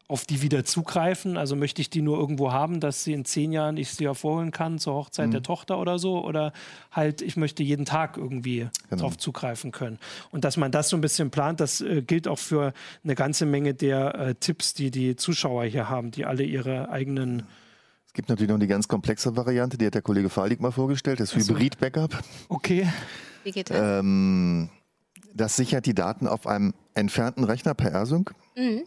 auf die wieder zugreifen? Also möchte ich die nur irgendwo haben, dass sie in zehn Jahren ich sie hervorholen kann zur Hochzeit mhm. der Tochter oder so? Oder halt, ich möchte jeden Tag irgendwie genau. darauf zugreifen können. Und dass man das so ein bisschen plant, das äh, gilt auch für eine ganze Menge der äh, Tipps, die die Zuschauer hier haben, die alle ihre eigenen gibt natürlich noch die ganz komplexe Variante, die hat der Kollege Falik mal vorgestellt, das Hybrid-Backup. Okay. Wie geht das? Ähm, das sichert die Daten auf einem entfernten Rechner per AirSync. Mhm.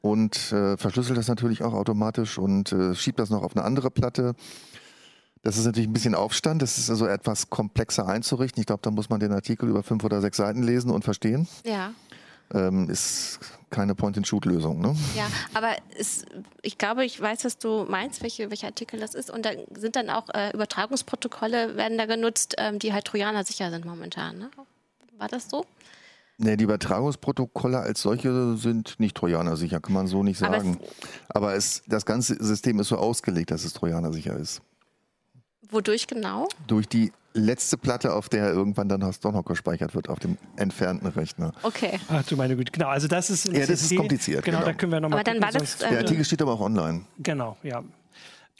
Und äh, verschlüsselt das natürlich auch automatisch und äh, schiebt das noch auf eine andere Platte. Das ist natürlich ein bisschen Aufstand. Das ist also etwas komplexer einzurichten. Ich glaube, da muss man den Artikel über fünf oder sechs Seiten lesen und verstehen. Ja. Ähm, ist keine Point-and-Shoot-Lösung. Ne? Ja, aber es, ich glaube, ich weiß, was du meinst, welche, welcher Artikel das ist. Und da sind dann auch äh, Übertragungsprotokolle, werden da genutzt, ähm, die halt Trojaner sicher sind momentan. Ne? War das so? Nee, die Übertragungsprotokolle als solche sind nicht Trojaner sicher, kann man so nicht sagen. Aber, Aber es, das ganze System ist so ausgelegt, dass es Trojaner sicher ist. Wodurch genau? Durch die letzte Platte, auf der irgendwann dann doch noch gespeichert wird, auf dem entfernten Rechner. Okay. Ach du meine Güte, genau. Also das ist Ja, das ist kompliziert. Genau, genau, da können wir nochmal. Aber dann war das. Äh, der Artikel steht aber auch online. Genau, ja.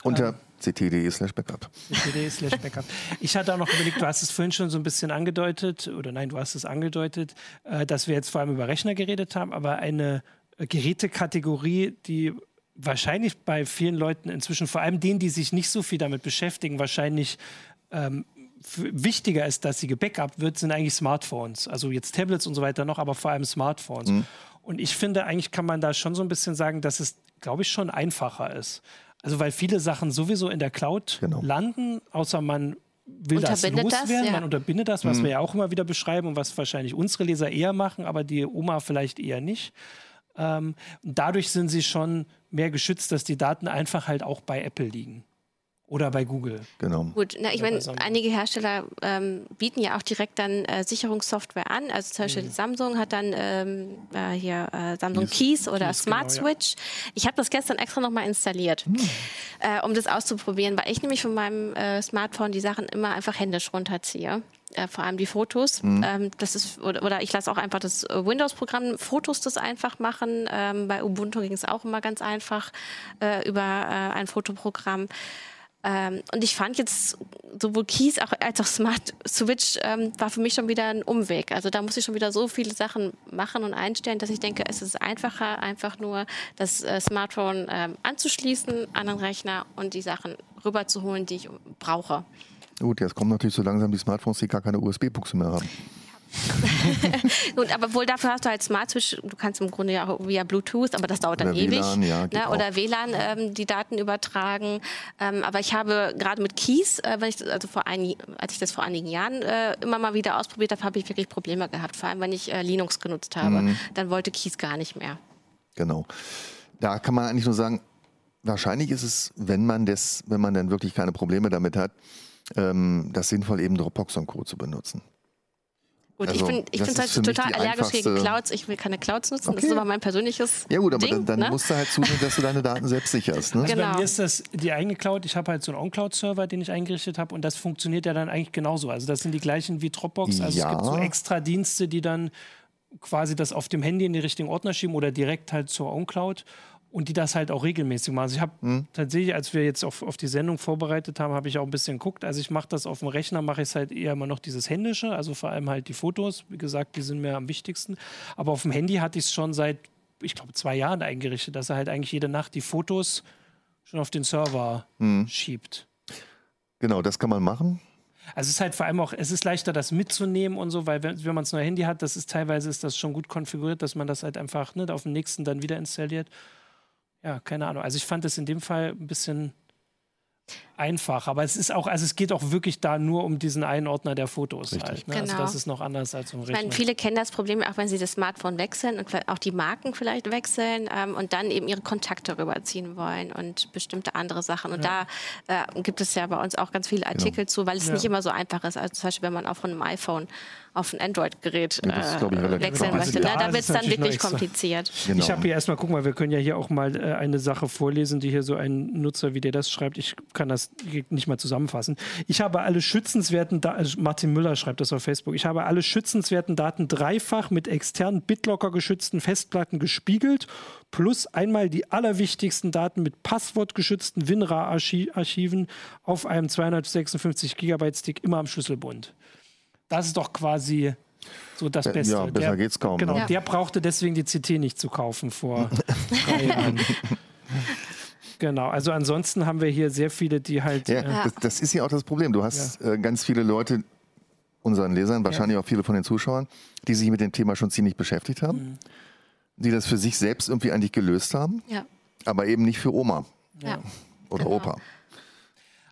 Unter ähm, ct.de slash backup. ct.de slash backup. Ich hatte auch noch überlegt, du hast es vorhin schon so ein bisschen angedeutet, oder nein, du hast es angedeutet, äh, dass wir jetzt vor allem über Rechner geredet haben, aber eine Gerätekategorie, die wahrscheinlich bei vielen Leuten inzwischen, vor allem denen, die sich nicht so viel damit beschäftigen, wahrscheinlich ähm, wichtiger ist, dass sie gebackupt wird, sind eigentlich Smartphones. Also jetzt Tablets und so weiter noch, aber vor allem Smartphones. Mhm. Und ich finde, eigentlich kann man da schon so ein bisschen sagen, dass es, glaube ich, schon einfacher ist. Also weil viele Sachen sowieso in der Cloud genau. landen, außer man will das loswerden, das, ja. man unterbindet das, was mhm. wir ja auch immer wieder beschreiben und was wahrscheinlich unsere Leser eher machen, aber die Oma vielleicht eher nicht. Ähm, dadurch sind sie schon mehr geschützt, dass die Daten einfach halt auch bei Apple liegen. Oder bei Google. Genau. Gut, na, ich meine, einige Hersteller ähm, bieten ja auch direkt dann äh, Sicherungssoftware an. Also zum Beispiel mhm. Samsung hat dann ähm, äh, hier äh, Samsung Keys, Keys oder Keys, Smart genau, Switch. Ja. Ich habe das gestern extra nochmal installiert, mhm. um das auszuprobieren, weil ich nämlich von meinem äh, Smartphone die Sachen immer einfach händisch runterziehe. Äh, vor allem die Fotos. Mhm. Ähm, das ist, oder, oder, ich lasse auch einfach das Windows-Programm Fotos das einfach machen. Ähm, bei Ubuntu ging es auch immer ganz einfach äh, über ein Fotoprogramm. Ähm, und ich fand jetzt sowohl Keys als auch Smart Switch ähm, war für mich schon wieder ein Umweg. Also da muss ich schon wieder so viele Sachen machen und einstellen, dass ich denke, es ist einfacher, einfach nur das äh, Smartphone ähm, anzuschließen an den Rechner und die Sachen rüberzuholen, die ich brauche. Gut, jetzt kommen natürlich so langsam die Smartphones, die gar keine USB-Buchse mehr haben. Gut, aber wohl dafür hast du halt Smart Switch, du kannst im Grunde ja auch via Bluetooth, aber das dauert dann oder ewig. WLAN, ja, ne? Oder WLAN ähm, die Daten übertragen. Ähm, aber ich habe gerade mit Keys, äh, wenn ich, also vor ein, als ich das vor einigen Jahren äh, immer mal wieder ausprobiert habe, habe ich wirklich Probleme gehabt. Vor allem, wenn ich äh, Linux genutzt habe. Mhm. Dann wollte Keys gar nicht mehr. Genau. Da kann man eigentlich nur sagen, wahrscheinlich ist es, wenn man das, wenn man dann wirklich keine Probleme damit hat, ähm, das sinnvoll eben Dropbox und Co. zu benutzen. Gut, also, ich bin, ich bin halt total allergisch gegen Clouds. Ich will keine Clouds nutzen. Okay. Das ist aber mein persönliches. Ja, gut, aber Ding, dann, dann ne? musst du halt zusehen, dass du deine Daten selbst sicherst. Ne? Also genau. bei mir ist das die eigene Cloud. Ich habe halt so einen OnCloud-Server, den ich eingerichtet habe. Und das funktioniert ja dann eigentlich genauso. Also, das sind die gleichen wie Dropbox. Also, ja. es gibt so extra Dienste, die dann quasi das auf dem Handy in die richtigen Ordner schieben oder direkt halt zur OnCloud und die das halt auch regelmäßig machen. Also ich habe mhm. tatsächlich, als wir jetzt auf, auf die Sendung vorbereitet haben, habe ich auch ein bisschen geguckt. Also ich mache das auf dem Rechner, mache ich es halt eher immer noch dieses Händische, also vor allem halt die Fotos. Wie gesagt, die sind mir am wichtigsten. Aber auf dem Handy hatte ich es schon seit, ich glaube, zwei Jahren eingerichtet, dass er halt eigentlich jede Nacht die Fotos schon auf den Server mhm. schiebt. Genau, das kann man machen. Also es ist halt vor allem auch, es ist leichter, das mitzunehmen und so, weil wenn, wenn man es nur Handy hat, das ist teilweise ist das schon gut konfiguriert, dass man das halt einfach ne, auf dem nächsten dann wieder installiert ja, keine Ahnung. Also ich fand es in dem Fall ein bisschen einfach. Aber es ist auch, also es geht auch wirklich da nur um diesen Einordner der Fotos halt. Ne? Also genau. Also das ist noch anders als im Rechner. Ich meine, viele kennen das Problem, auch wenn sie das Smartphone wechseln und auch die Marken vielleicht wechseln ähm, und dann eben ihre Kontakte rüberziehen wollen und bestimmte andere Sachen. Und ja. da äh, gibt es ja bei uns auch ganz viele Artikel genau. zu, weil es ja. nicht immer so einfach ist. Also zum Beispiel, wenn man auch von einem iPhone auf ein Android-Gerät äh, wechseln genau. möchte. Also da, da wird es dann wirklich kompliziert. Genau. Ich habe hier erstmal, guck mal, wir können ja hier auch mal äh, eine Sache vorlesen, die hier so ein Nutzer, wie der das schreibt, ich kann das nicht mal zusammenfassen. Ich habe alle schützenswerten Daten, also Martin Müller schreibt das auf Facebook, ich habe alle schützenswerten Daten dreifach mit externen BitLocker geschützten Festplatten gespiegelt, plus einmal die allerwichtigsten Daten mit passwortgeschützten WinRAR-Archiven auf einem 256 Gigabyte Stick immer am Schlüsselbund. Das ist doch quasi so das Beste. Ja, besser der, geht's kaum. Genau, ne? der brauchte deswegen die CT nicht zu kaufen vor drei Jahren. Genau, also ansonsten haben wir hier sehr viele, die halt. Ja, äh, das, das, ist ja auch das Problem. Du hast ja. äh, ganz viele Leute, unseren Lesern, wahrscheinlich ja. auch viele von den Zuschauern, die sich mit dem Thema schon ziemlich beschäftigt haben, mhm. die das für sich selbst irgendwie eigentlich gelöst haben, ja. aber eben nicht für Oma oder genau. Opa.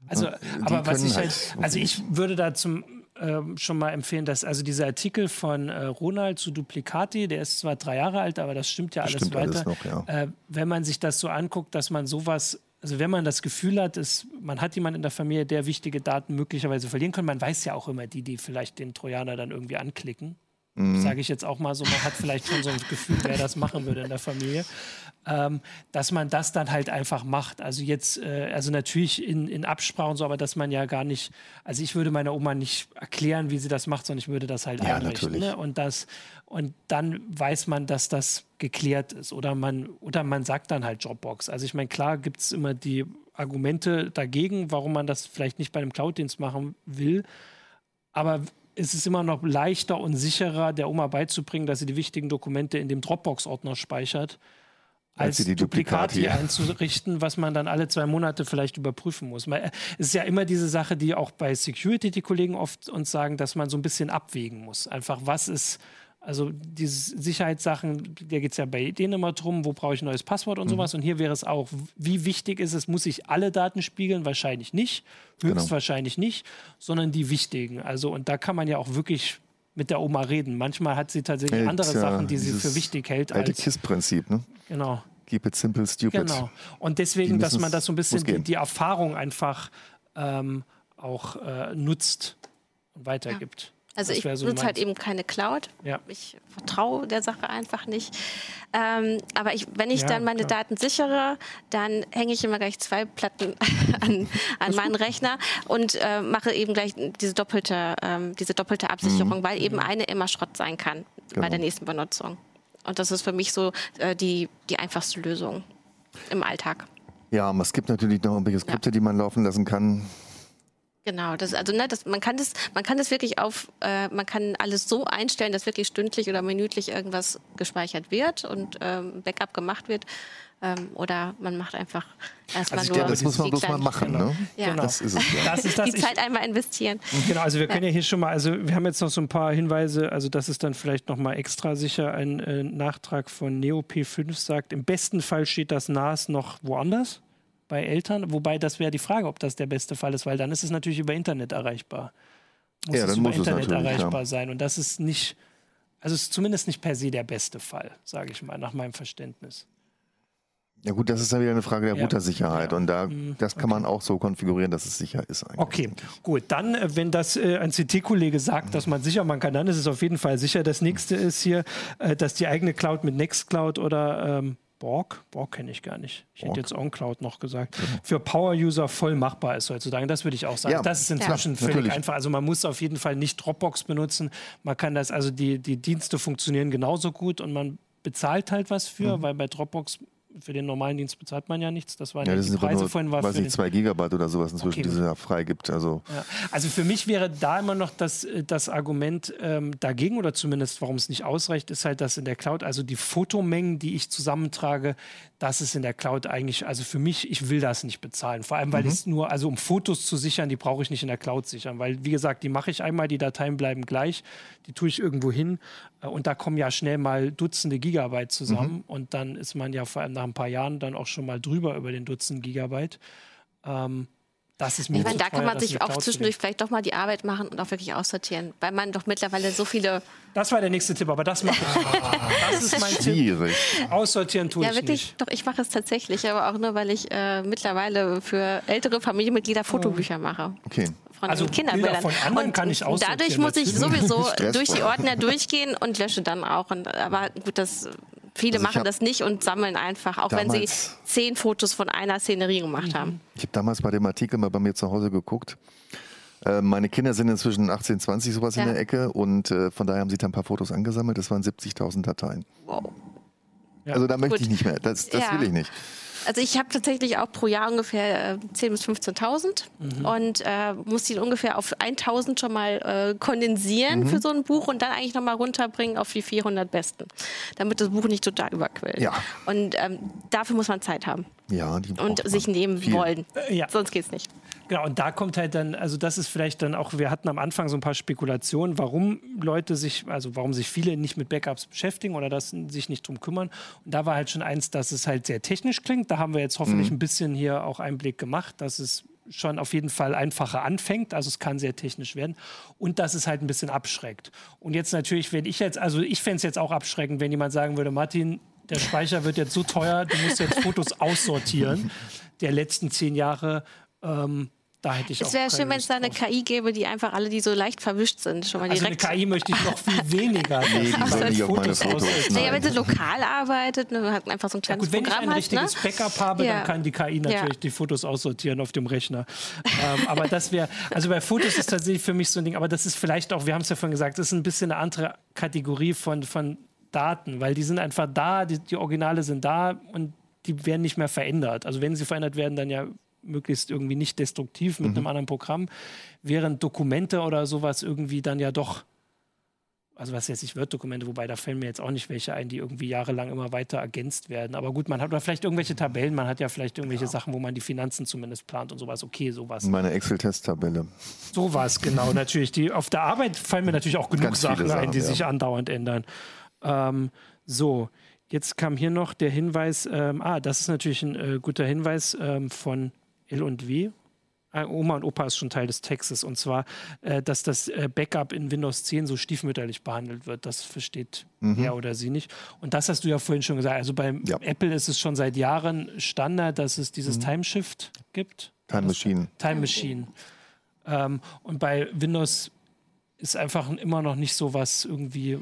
Also, aber was ich halt, halt also ich würde da zum ähm, schon mal empfehlen, dass also dieser Artikel von äh, Ronald zu Duplicati, der ist zwar drei Jahre alt, aber das stimmt ja alles stimmt weiter. Alles noch, ja. äh, wenn man sich das so anguckt, dass man sowas also wenn man das Gefühl hat, ist, man hat jemanden in der Familie, der wichtige Daten möglicherweise verlieren kann, man weiß ja auch immer die, die vielleicht den Trojaner dann irgendwie anklicken. Mhm. Sage ich jetzt auch mal so, man hat vielleicht schon so ein Gefühl, wer das machen würde in der Familie ähm, dass man das dann halt einfach macht. Also jetzt, äh, also natürlich in, in Absprache und so, aber dass man ja gar nicht, also ich würde meiner Oma nicht erklären, wie sie das macht, sondern ich würde das halt ja, einrichten. Ne? Und das, und dann weiß man, dass das geklärt ist. Oder man, oder man sagt dann halt Dropbox. Also ich meine, klar gibt es immer die Argumente dagegen, warum man das vielleicht nicht bei einem Cloud-Dienst machen will. Aber es ist immer noch leichter und sicherer, der Oma beizubringen, dass sie die wichtigen Dokumente in dem Dropbox-Ordner speichert, als, als Duplikati einzurichten, was man dann alle zwei Monate vielleicht überprüfen muss. Es ist ja immer diese Sache, die auch bei Security die Kollegen oft uns sagen, dass man so ein bisschen abwägen muss. Einfach, was ist, also diese Sicherheitssachen, da geht es ja bei denen immer drum, wo brauche ich ein neues Passwort und mhm. sowas. Und hier wäre es auch, wie wichtig ist es, muss ich alle Daten spiegeln? Wahrscheinlich nicht, genau. höchstwahrscheinlich genau. nicht, sondern die wichtigen. Also, und da kann man ja auch wirklich mit der Oma reden. Manchmal hat sie tatsächlich hält, andere Sachen, die sie für wichtig hält. Alte KISS-Prinzip, ne? Genau. Keep it simple, stupid. Genau. Und deswegen, dass man das so ein bisschen die, die, Erfahrung einfach ähm, auch äh, nutzt und weitergibt. Ja. Also ich so nutze halt eben keine Cloud. Ja. Ich vertraue der Sache einfach nicht. Ähm, aber ich, wenn ich ja, dann meine klar. Daten sichere, dann hänge ich immer gleich zwei Platten an, an meinen Rechner und äh, mache eben gleich diese doppelte, ähm, diese doppelte Absicherung, mhm. weil eben mhm. eine immer Schrott sein kann genau. bei der nächsten Benutzung. Und das ist für mich so äh, die, die einfachste Lösung im Alltag. Ja, aber es gibt natürlich noch irgendwelche Skripte, ja. die man laufen lassen kann. Genau, das, also ne, das, man kann das, man kann das wirklich auf, äh, man kann alles so einstellen, dass wirklich stündlich oder minütlich irgendwas gespeichert wird und ähm, Backup gemacht wird. Ähm, oder man macht einfach erstmal also nur. Das muss man bloß mal machen, ne? Ja. Genau. Das ist es. Ja. Das ist das. Die Zeit einmal investieren. Genau, also wir können ja hier schon mal, also wir haben jetzt noch so ein paar Hinweise, also das ist dann vielleicht noch mal extra sicher. Ein äh, Nachtrag von NeoP5 sagt, im besten Fall steht das NAS noch woanders bei Eltern. Wobei das wäre die Frage, ob das der beste Fall ist, weil dann ist es natürlich über Internet erreichbar. Muss ja, es über muss Internet es erreichbar ja. sein. Und das ist nicht, also ist zumindest nicht per se der beste Fall, sage ich mal, nach meinem Verständnis. Ja gut, das ist ja wieder eine Frage der ja. Routersicherheit ja. und da mhm. das kann okay. man auch so konfigurieren, dass es sicher ist. Eigentlich. Okay, gut. Dann, äh, wenn das äh, ein CT-Kollege sagt, dass man sicher machen kann, dann ist es auf jeden Fall sicher. Das nächste ist hier, äh, dass die eigene Cloud mit Nextcloud oder ähm, Borg, Borg kenne ich gar nicht. Ich Borg. hätte jetzt OnCloud noch gesagt. Ja. Für Power-User voll machbar ist heutzutage. Das würde ich auch sagen. Ja. Das ist inzwischen ja, völlig natürlich. einfach. Also man muss auf jeden Fall nicht Dropbox benutzen. Man kann das, also die, die Dienste funktionieren genauso gut und man bezahlt halt was für, mhm. weil bei Dropbox für den normalen Dienst bezahlt man ja nichts. Das waren ja, das die Preise nur, vorhin. War weiß nicht, zwei Gigabyte oder sowas inzwischen, okay. die es ja frei gibt. Also. Ja. also für mich wäre da immer noch das, äh, das Argument ähm, dagegen oder zumindest, warum es nicht ausreicht, ist halt, dass in der Cloud, also die Fotomengen, die ich zusammentrage, das ist in der Cloud eigentlich, also für mich, ich will das nicht bezahlen. Vor allem, weil mhm. es nur, also um Fotos zu sichern, die brauche ich nicht in der Cloud sichern. Weil, wie gesagt, die mache ich einmal, die Dateien bleiben gleich, die tue ich irgendwo hin äh, und da kommen ja schnell mal Dutzende Gigabyte zusammen mhm. und dann ist man ja vor allem nach ein paar Jahren dann auch schon mal drüber über den Dutzend Gigabyte. Ähm, das ist mir Ich meine, da teuer, kann man sich auch zwischendurch vielleicht doch mal die Arbeit machen und auch wirklich aussortieren, weil man doch mittlerweile so viele. Das war der nächste Tipp, aber das mache ich. Das ist mein Tipp. Schwierig. Aussortieren tue Ja, ich wirklich, nicht. doch, ich mache es tatsächlich, aber auch nur, weil ich äh, mittlerweile für ältere Familienmitglieder Fotobücher mache. Okay. Von Also Kinderbildern. Bilder von anderen kann ich aussortieren Dadurch muss ich sowieso durch die Ordner durchgehen und lösche dann auch. Und, aber gut, das, viele Also machen das nicht und sammeln einfach, auch wenn sie zehn Fotos von einer Szenerie Mhm. gemacht haben. Ich habe damals bei dem Artikel mal bei mir zu Hause geguckt. Äh, meine Kinder sind inzwischen 18, 20 sowas in Ja. der Ecke und äh, von daher haben sie da ein paar Fotos angesammelt. Das waren 70.000 Dateien. Wow. Ja. Also da möchte Gut. ich nicht mehr. Das, das Ja. will ich nicht. Also ich habe tatsächlich auch pro Jahr ungefähr äh, 10.000 bis 15.000 Mhm. und äh, muss die ungefähr auf 1.000 schon mal äh, kondensieren Mhm. für so ein Buch und dann eigentlich nochmal runterbringen auf die 400 besten, damit das Buch nicht total überquillt. Ja. Und ähm, dafür muss man Zeit haben Ja, die und sich nehmen Viel. wollen. Äh, ja. Sonst geht's nicht. Genau, und da kommt halt dann, also das ist vielleicht dann auch, wir hatten am Anfang so ein paar Spekulationen, warum Leute sich, also warum sich viele nicht mit Backups beschäftigen oder das, sich nicht drum kümmern. Und da war halt schon eins, dass es halt sehr technisch klingt. Da haben wir jetzt hoffentlich ein bisschen hier auch Einblick gemacht, dass es schon auf jeden Fall einfacher anfängt, also es kann sehr technisch werden und dass es halt ein bisschen abschreckt. Und jetzt natürlich, wenn ich jetzt, also ich fände es jetzt auch abschreckend, wenn jemand sagen würde, Martin, der Speicher wird jetzt so teuer, du musst jetzt Fotos aussortieren der letzten zehn Jahre. Ähm, da hätte ich auch Es wäre schön, wenn es da eine. KI gäbe, die einfach alle, die so leicht verwischt sind, schon mal Also eine direkt. KI möchte ich noch viel weniger. Nee, die soll nicht auf meine Fotos. aussortiert. naja, wenn sie lokal arbeitet, ne, hat einfach so ein kleines Gut, wenn ich Programm ein hat, ne? richtiges Backup habe, Ja. dann kann die KI natürlich Ja. die Fotos aussortieren auf dem Rechner. ähm, aber das wäre, also bei Fotos ist tatsächlich für mich so ein Ding, aber das ist vielleicht auch, wir haben es ja vorhin gesagt, das ist ein bisschen eine andere Kategorie von, von Daten, weil die sind einfach da, die, die Originale sind da und die werden nicht mehr verändert. Also wenn sie verändert werden, dann ja möglichst irgendwie nicht destruktiv mit einem anderen Programm, während Dokumente oder sowas irgendwie dann ja doch also was jetzt nicht Word-Dokumente, wobei da fällen mir jetzt auch nicht welche ein, die irgendwie jahrelang immer weiter ergänzt werden. Aber gut, man hat oder vielleicht irgendwelche Tabellen, man hat ja vielleicht irgendwelche Sachen, wo man die Finanzen zumindest plant und sowas. Okay, sowas. Meine Excel-Test-Tabelle. Sowas, genau, natürlich. Die, auf der Arbeit fallen mir natürlich auch genug Ganz viele Sachen ein, die Sachen, ja. sich andauernd ändern. Ähm, so, jetzt kam hier noch der Hinweis, ähm, ah, das ist natürlich ein äh, guter Hinweis ähm, von L und W. Ah, Oma und Opa ist schon Teil des Textes. Und zwar, äh, dass das äh, Backup in Windows 10 so stiefmütterlich behandelt wird. Das versteht er oder sie nicht. Und das hast du ja vorhin schon gesagt. Also bei Mhm. Ja. Mhm. Apple ist es schon seit Jahren Standard, dass es dieses Timeshift gibt. Time Machine. Time Machine. Ähm, und bei Windows ist einfach immer noch nicht so was irgendwie.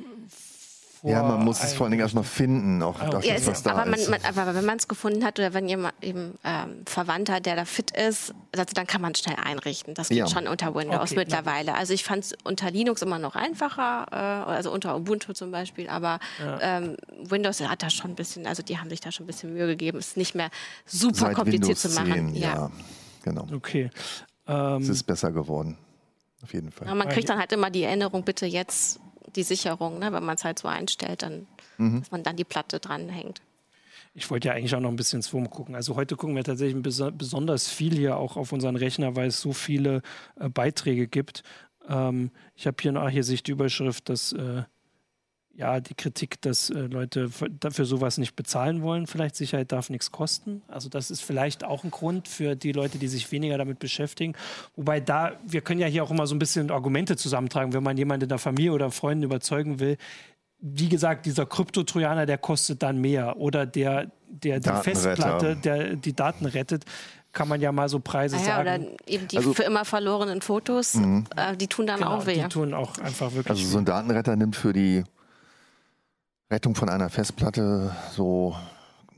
Vor Ja, man muss es vor allen Dingen erstmal finden, auch, auch. Ja, das, es was da aber, man, ist. man, aber wenn man es gefunden hat oder wenn jemand eben ähm, Verwandter, der da fit ist, also dann kann man schnell einrichten. Das geht Ja. schon unter Windows Okay, mittlerweile. Also ich fand es unter Linux immer noch einfacher, äh, also unter Ubuntu zum Beispiel, aber ähm, Windows hat da schon ein bisschen, also die haben sich da schon ein bisschen Mühe gegeben, es nicht mehr super Seit kompliziert Windows zu machen. 10, ja. Genau. Okay. Ähm, Es ist besser geworden. Auf jeden Fall. Ja, man kriegt dann halt immer die Erinnerung, bitte jetzt die Sicherung, ne? wenn man es halt so einstellt, dann, dass man dann die Platte dranhängt. Ich wollte ja eigentlich auch noch ein bisschen ins Wurm gucken. Also heute gucken wir tatsächlich beso- besonders viel hier auch auf unseren Rechner, weil es so viele äh, Beiträge gibt. Ähm, ich habe hier noch, hier sehe ich die Überschrift, dass äh, ja die Kritik, dass äh, Leute für, dafür sowas nicht bezahlen wollen. Vielleicht Sicherheit darf nichts kosten. Also das ist vielleicht auch ein Grund für die Leute, die sich weniger damit beschäftigen. Wobei da, wir können ja hier auch immer so ein bisschen Argumente zusammentragen, wenn man jemanden in der Familie oder Freunden überzeugen will, wie gesagt, dieser Krypto-Trojaner, der kostet dann mehr. Oder der, der die. Festplatte, der die Daten rettet, kann man ja mal so Preise Naja, oder sagen. eben die Also- für immer verlorenen Fotos, äh, die tun dann Genau, auch weh. die tun auch einfach wirklich. Also so ein Datenretter nimmt für die Rettung von einer Festplatte so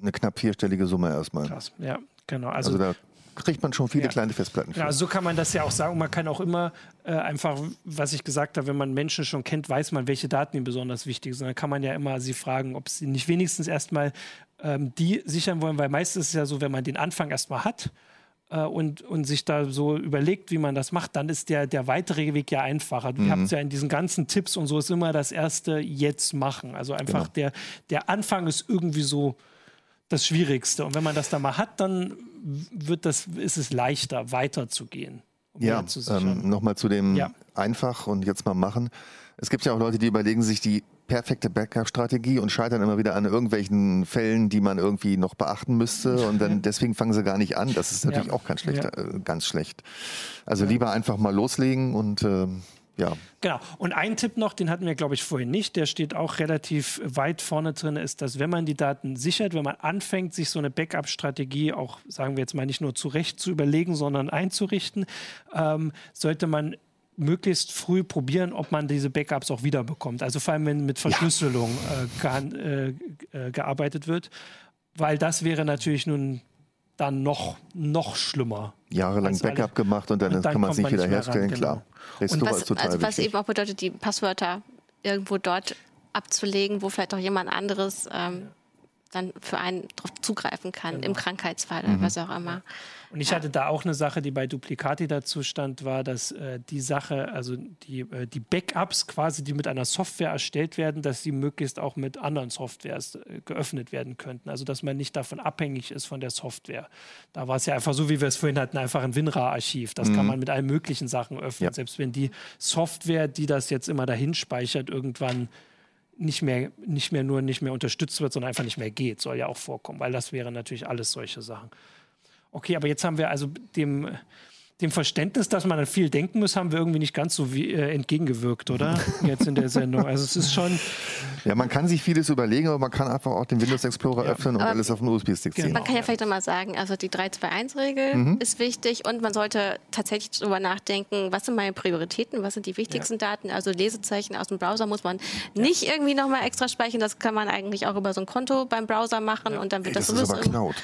eine knapp vierstellige Summe erstmal. krass. Ja, genau. Also, Also da kriegt man schon viele Ja. kleine Festplatten. Für. ja, so kann man das ja auch sagen. Man kann auch immer äh, einfach, was ich gesagt habe, wenn man Menschen schon kennt, weiß man, welche Daten ihm besonders wichtig sind. Dann kann man ja immer sie fragen, ob sie nicht wenigstens erstmal ähm, die sichern wollen, weil meistens ist es ja so, wenn man den Anfang erstmal hat, und, und sich da so überlegt, wie man das macht, dann ist der, der weitere Weg ja einfacher. Du habt ja in diesen ganzen Tipps und so ist immer das erste jetzt machen. Also einfach Genau. der, der Anfang ist irgendwie so das Schwierigste. Und wenn man das dann mal hat, dann wird das, ist es leichter, weiterzugehen. Um ja, ähm, nochmal zu dem ja. einfach und jetzt mal machen. Es gibt ja auch Leute, die überlegen sich die perfekte Backup-Strategie und scheitern immer wieder an irgendwelchen Fällen, die man irgendwie noch beachten müsste. Und dann deswegen fangen sie gar nicht an. Das ist natürlich ja. auch ganz schlecht, ja. äh, ganz schlecht. Also lieber einfach mal loslegen und äh, ja. Genau. Und ein Tipp noch, den hatten wir, glaube ich, vorhin nicht, der steht auch relativ weit vorne drin, ist, dass wenn man die Daten sichert, wenn man anfängt, sich so eine Backup-Strategie auch, sagen wir jetzt mal, nicht nur zurecht zu überlegen, sondern einzurichten, ähm, sollte man möglichst früh probieren, ob man diese Backups auch wiederbekommt. Also vor allem, wenn mit Verschlüsselung ja. äh, äh, äh, gearbeitet wird, weil das wäre natürlich nun dann noch, noch schlimmer. Jahrelang Backup alle. gemacht und dann, und dann kann man es nicht wieder herstellen, ran, klar. Genau. Und was, also was eben auch bedeutet, die Passwörter irgendwo dort abzulegen, wo vielleicht auch jemand anderes ähm, dann für einen darauf zugreifen kann, genau. im Krankheitsfall mhm. oder was auch immer. Und ich ja. hatte da auch eine Sache, die bei Duplicati dazu stand, war, dass äh, die Sache, also die, äh, die Backups quasi, die mit einer Software erstellt werden, dass sie möglichst auch mit anderen Softwares äh, geöffnet werden könnten. Also dass man nicht davon abhängig ist von der Software. Da war es ja einfach so, wie wir es vorhin hatten, einfach ein WinRAR-Archiv. Das mhm. kann man mit allen möglichen Sachen öffnen, ja. selbst wenn die Software, die das jetzt immer dahin speichert, irgendwann nicht mehr, nicht mehr nur nicht mehr unterstützt wird, sondern einfach nicht mehr geht, soll ja auch vorkommen, weil das wäre natürlich alles solche Sachen. Okay, aber jetzt haben wir also dem dem Verständnis, dass man an viel denken muss, haben wir irgendwie nicht ganz so wie, äh, entgegengewirkt, oder? Jetzt in der Sendung. Also es ist schon. Ja, man kann sich vieles überlegen, aber man kann einfach auch den Windows Explorer ja. öffnen und aber alles auf den USB-Stick ziehen. Man kann ja vielleicht nochmal sagen, also die 3-2-1-Regel mhm. ist wichtig und man sollte tatsächlich darüber nachdenken, was sind meine Prioritäten, was sind die wichtigsten ja. Daten. Also Lesezeichen aus dem Browser muss man ja. nicht irgendwie nochmal extra speichern, das kann man eigentlich auch über so ein Konto beim Browser machen und dann wird Ey, das, das sowieso. Ist aber Cloud.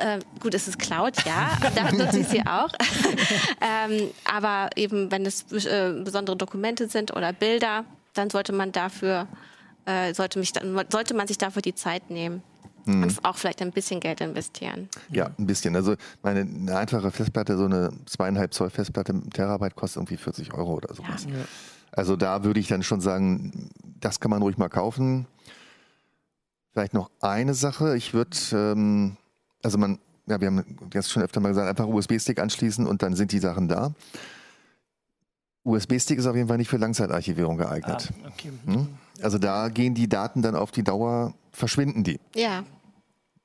Äh, gut, es ist Cloud, ja. da nutze ich sie auch. ähm, aber eben, wenn es äh, besondere Dokumente sind oder Bilder, dann sollte man dafür, äh, sollte, mich, sollte man sich dafür die Zeit nehmen. Mhm. Und auch vielleicht ein bisschen Geld investieren. Ja, ein bisschen. Also meine eine einfache Festplatte, so eine zweieinhalb Zoll Festplatte mit Terabyte kostet irgendwie 40 Euro oder sowas. Ja. Also da würde ich dann schon sagen, das kann man ruhig mal kaufen. Vielleicht noch eine Sache. Ich würde, ähm, also man ja, wir haben jetzt schon öfter mal gesagt, einfach USB-Stick anschließen und dann sind die Sachen da. USB-Stick ist auf jeden Fall nicht für Langzeitarchivierung geeignet. Ah, okay. hm? Also da gehen die Daten dann auf die Dauer, verschwinden die. Ja.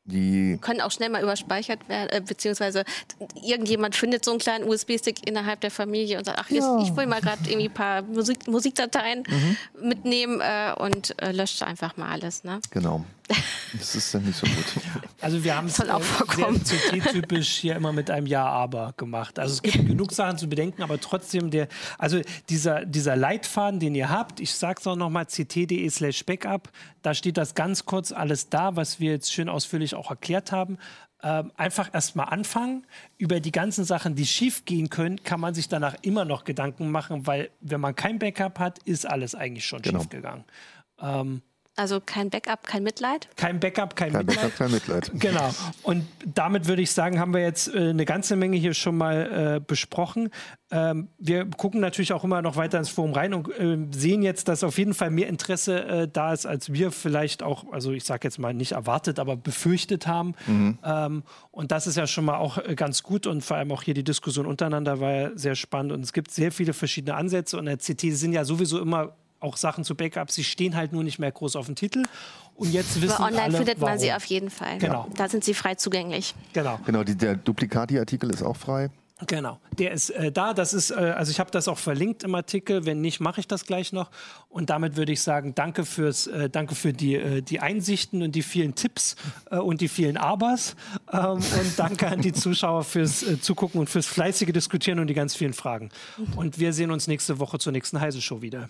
Die können auch schnell mal überspeichert werden, äh, beziehungsweise irgendjemand findet so einen kleinen USB-Stick innerhalb der Familie und sagt, ach, ja. ich will mal gerade irgendwie ein paar Musik, Musikdateien mhm. mitnehmen äh, und äh, löscht einfach mal alles. Ne? Genau. Das ist dann nicht so gut. Also wir haben es sehr CT-typisch hier immer mit einem Ja-Aber gemacht. Also es gibt genug Sachen zu bedenken, aber trotzdem der, also dieser, dieser Leitfaden, den ihr habt, ich sage es auch nochmal, ct.de slash backup, da steht das ganz kurz alles da, was wir jetzt schön ausführlich auch erklärt haben. Ähm, einfach erstmal anfangen. Über die ganzen Sachen, die schief gehen können, kann man sich danach immer noch Gedanken machen, weil wenn man kein Backup hat, ist alles eigentlich schon genau. schief gegangen. Ähm, also kein Backup, kein Mitleid? Kein Backup, kein, kein Mitleid. Backup, kein Mitleid. Genau. Und damit würde ich sagen, haben wir jetzt äh, eine ganze Menge hier schon mal äh, besprochen. Ähm, wir gucken natürlich auch immer noch weiter ins Forum rein und äh, sehen jetzt, dass auf jeden Fall mehr Interesse äh, da ist, als wir vielleicht auch, also ich sage jetzt mal nicht erwartet, aber befürchtet haben. Mhm. Ähm, und das ist ja schon mal auch äh, ganz gut und vor allem auch hier die Diskussion untereinander war ja sehr spannend und es gibt sehr viele verschiedene Ansätze und der CT sind ja sowieso immer auch Sachen zu Backups, sie stehen halt nur nicht mehr groß auf dem Titel. Und jetzt wissen Aber online alle, findet warum. man sie auf jeden Fall. Genau. Da sind sie frei zugänglich. Genau. Genau, die, der Duplicati-Artikel ist auch frei. Genau, der ist äh, da. Das ist, äh, also ich habe das auch verlinkt im Artikel. Wenn nicht, mache ich das gleich noch. Und damit würde ich sagen, danke fürs, äh, danke für die, äh, die Einsichten und die vielen Tipps äh, und die vielen Abers. Ähm, und danke an die Zuschauer fürs äh, Zugucken und fürs fleißige Diskutieren und die ganz vielen Fragen. Und wir sehen uns nächste Woche zur nächsten Heise Show wieder.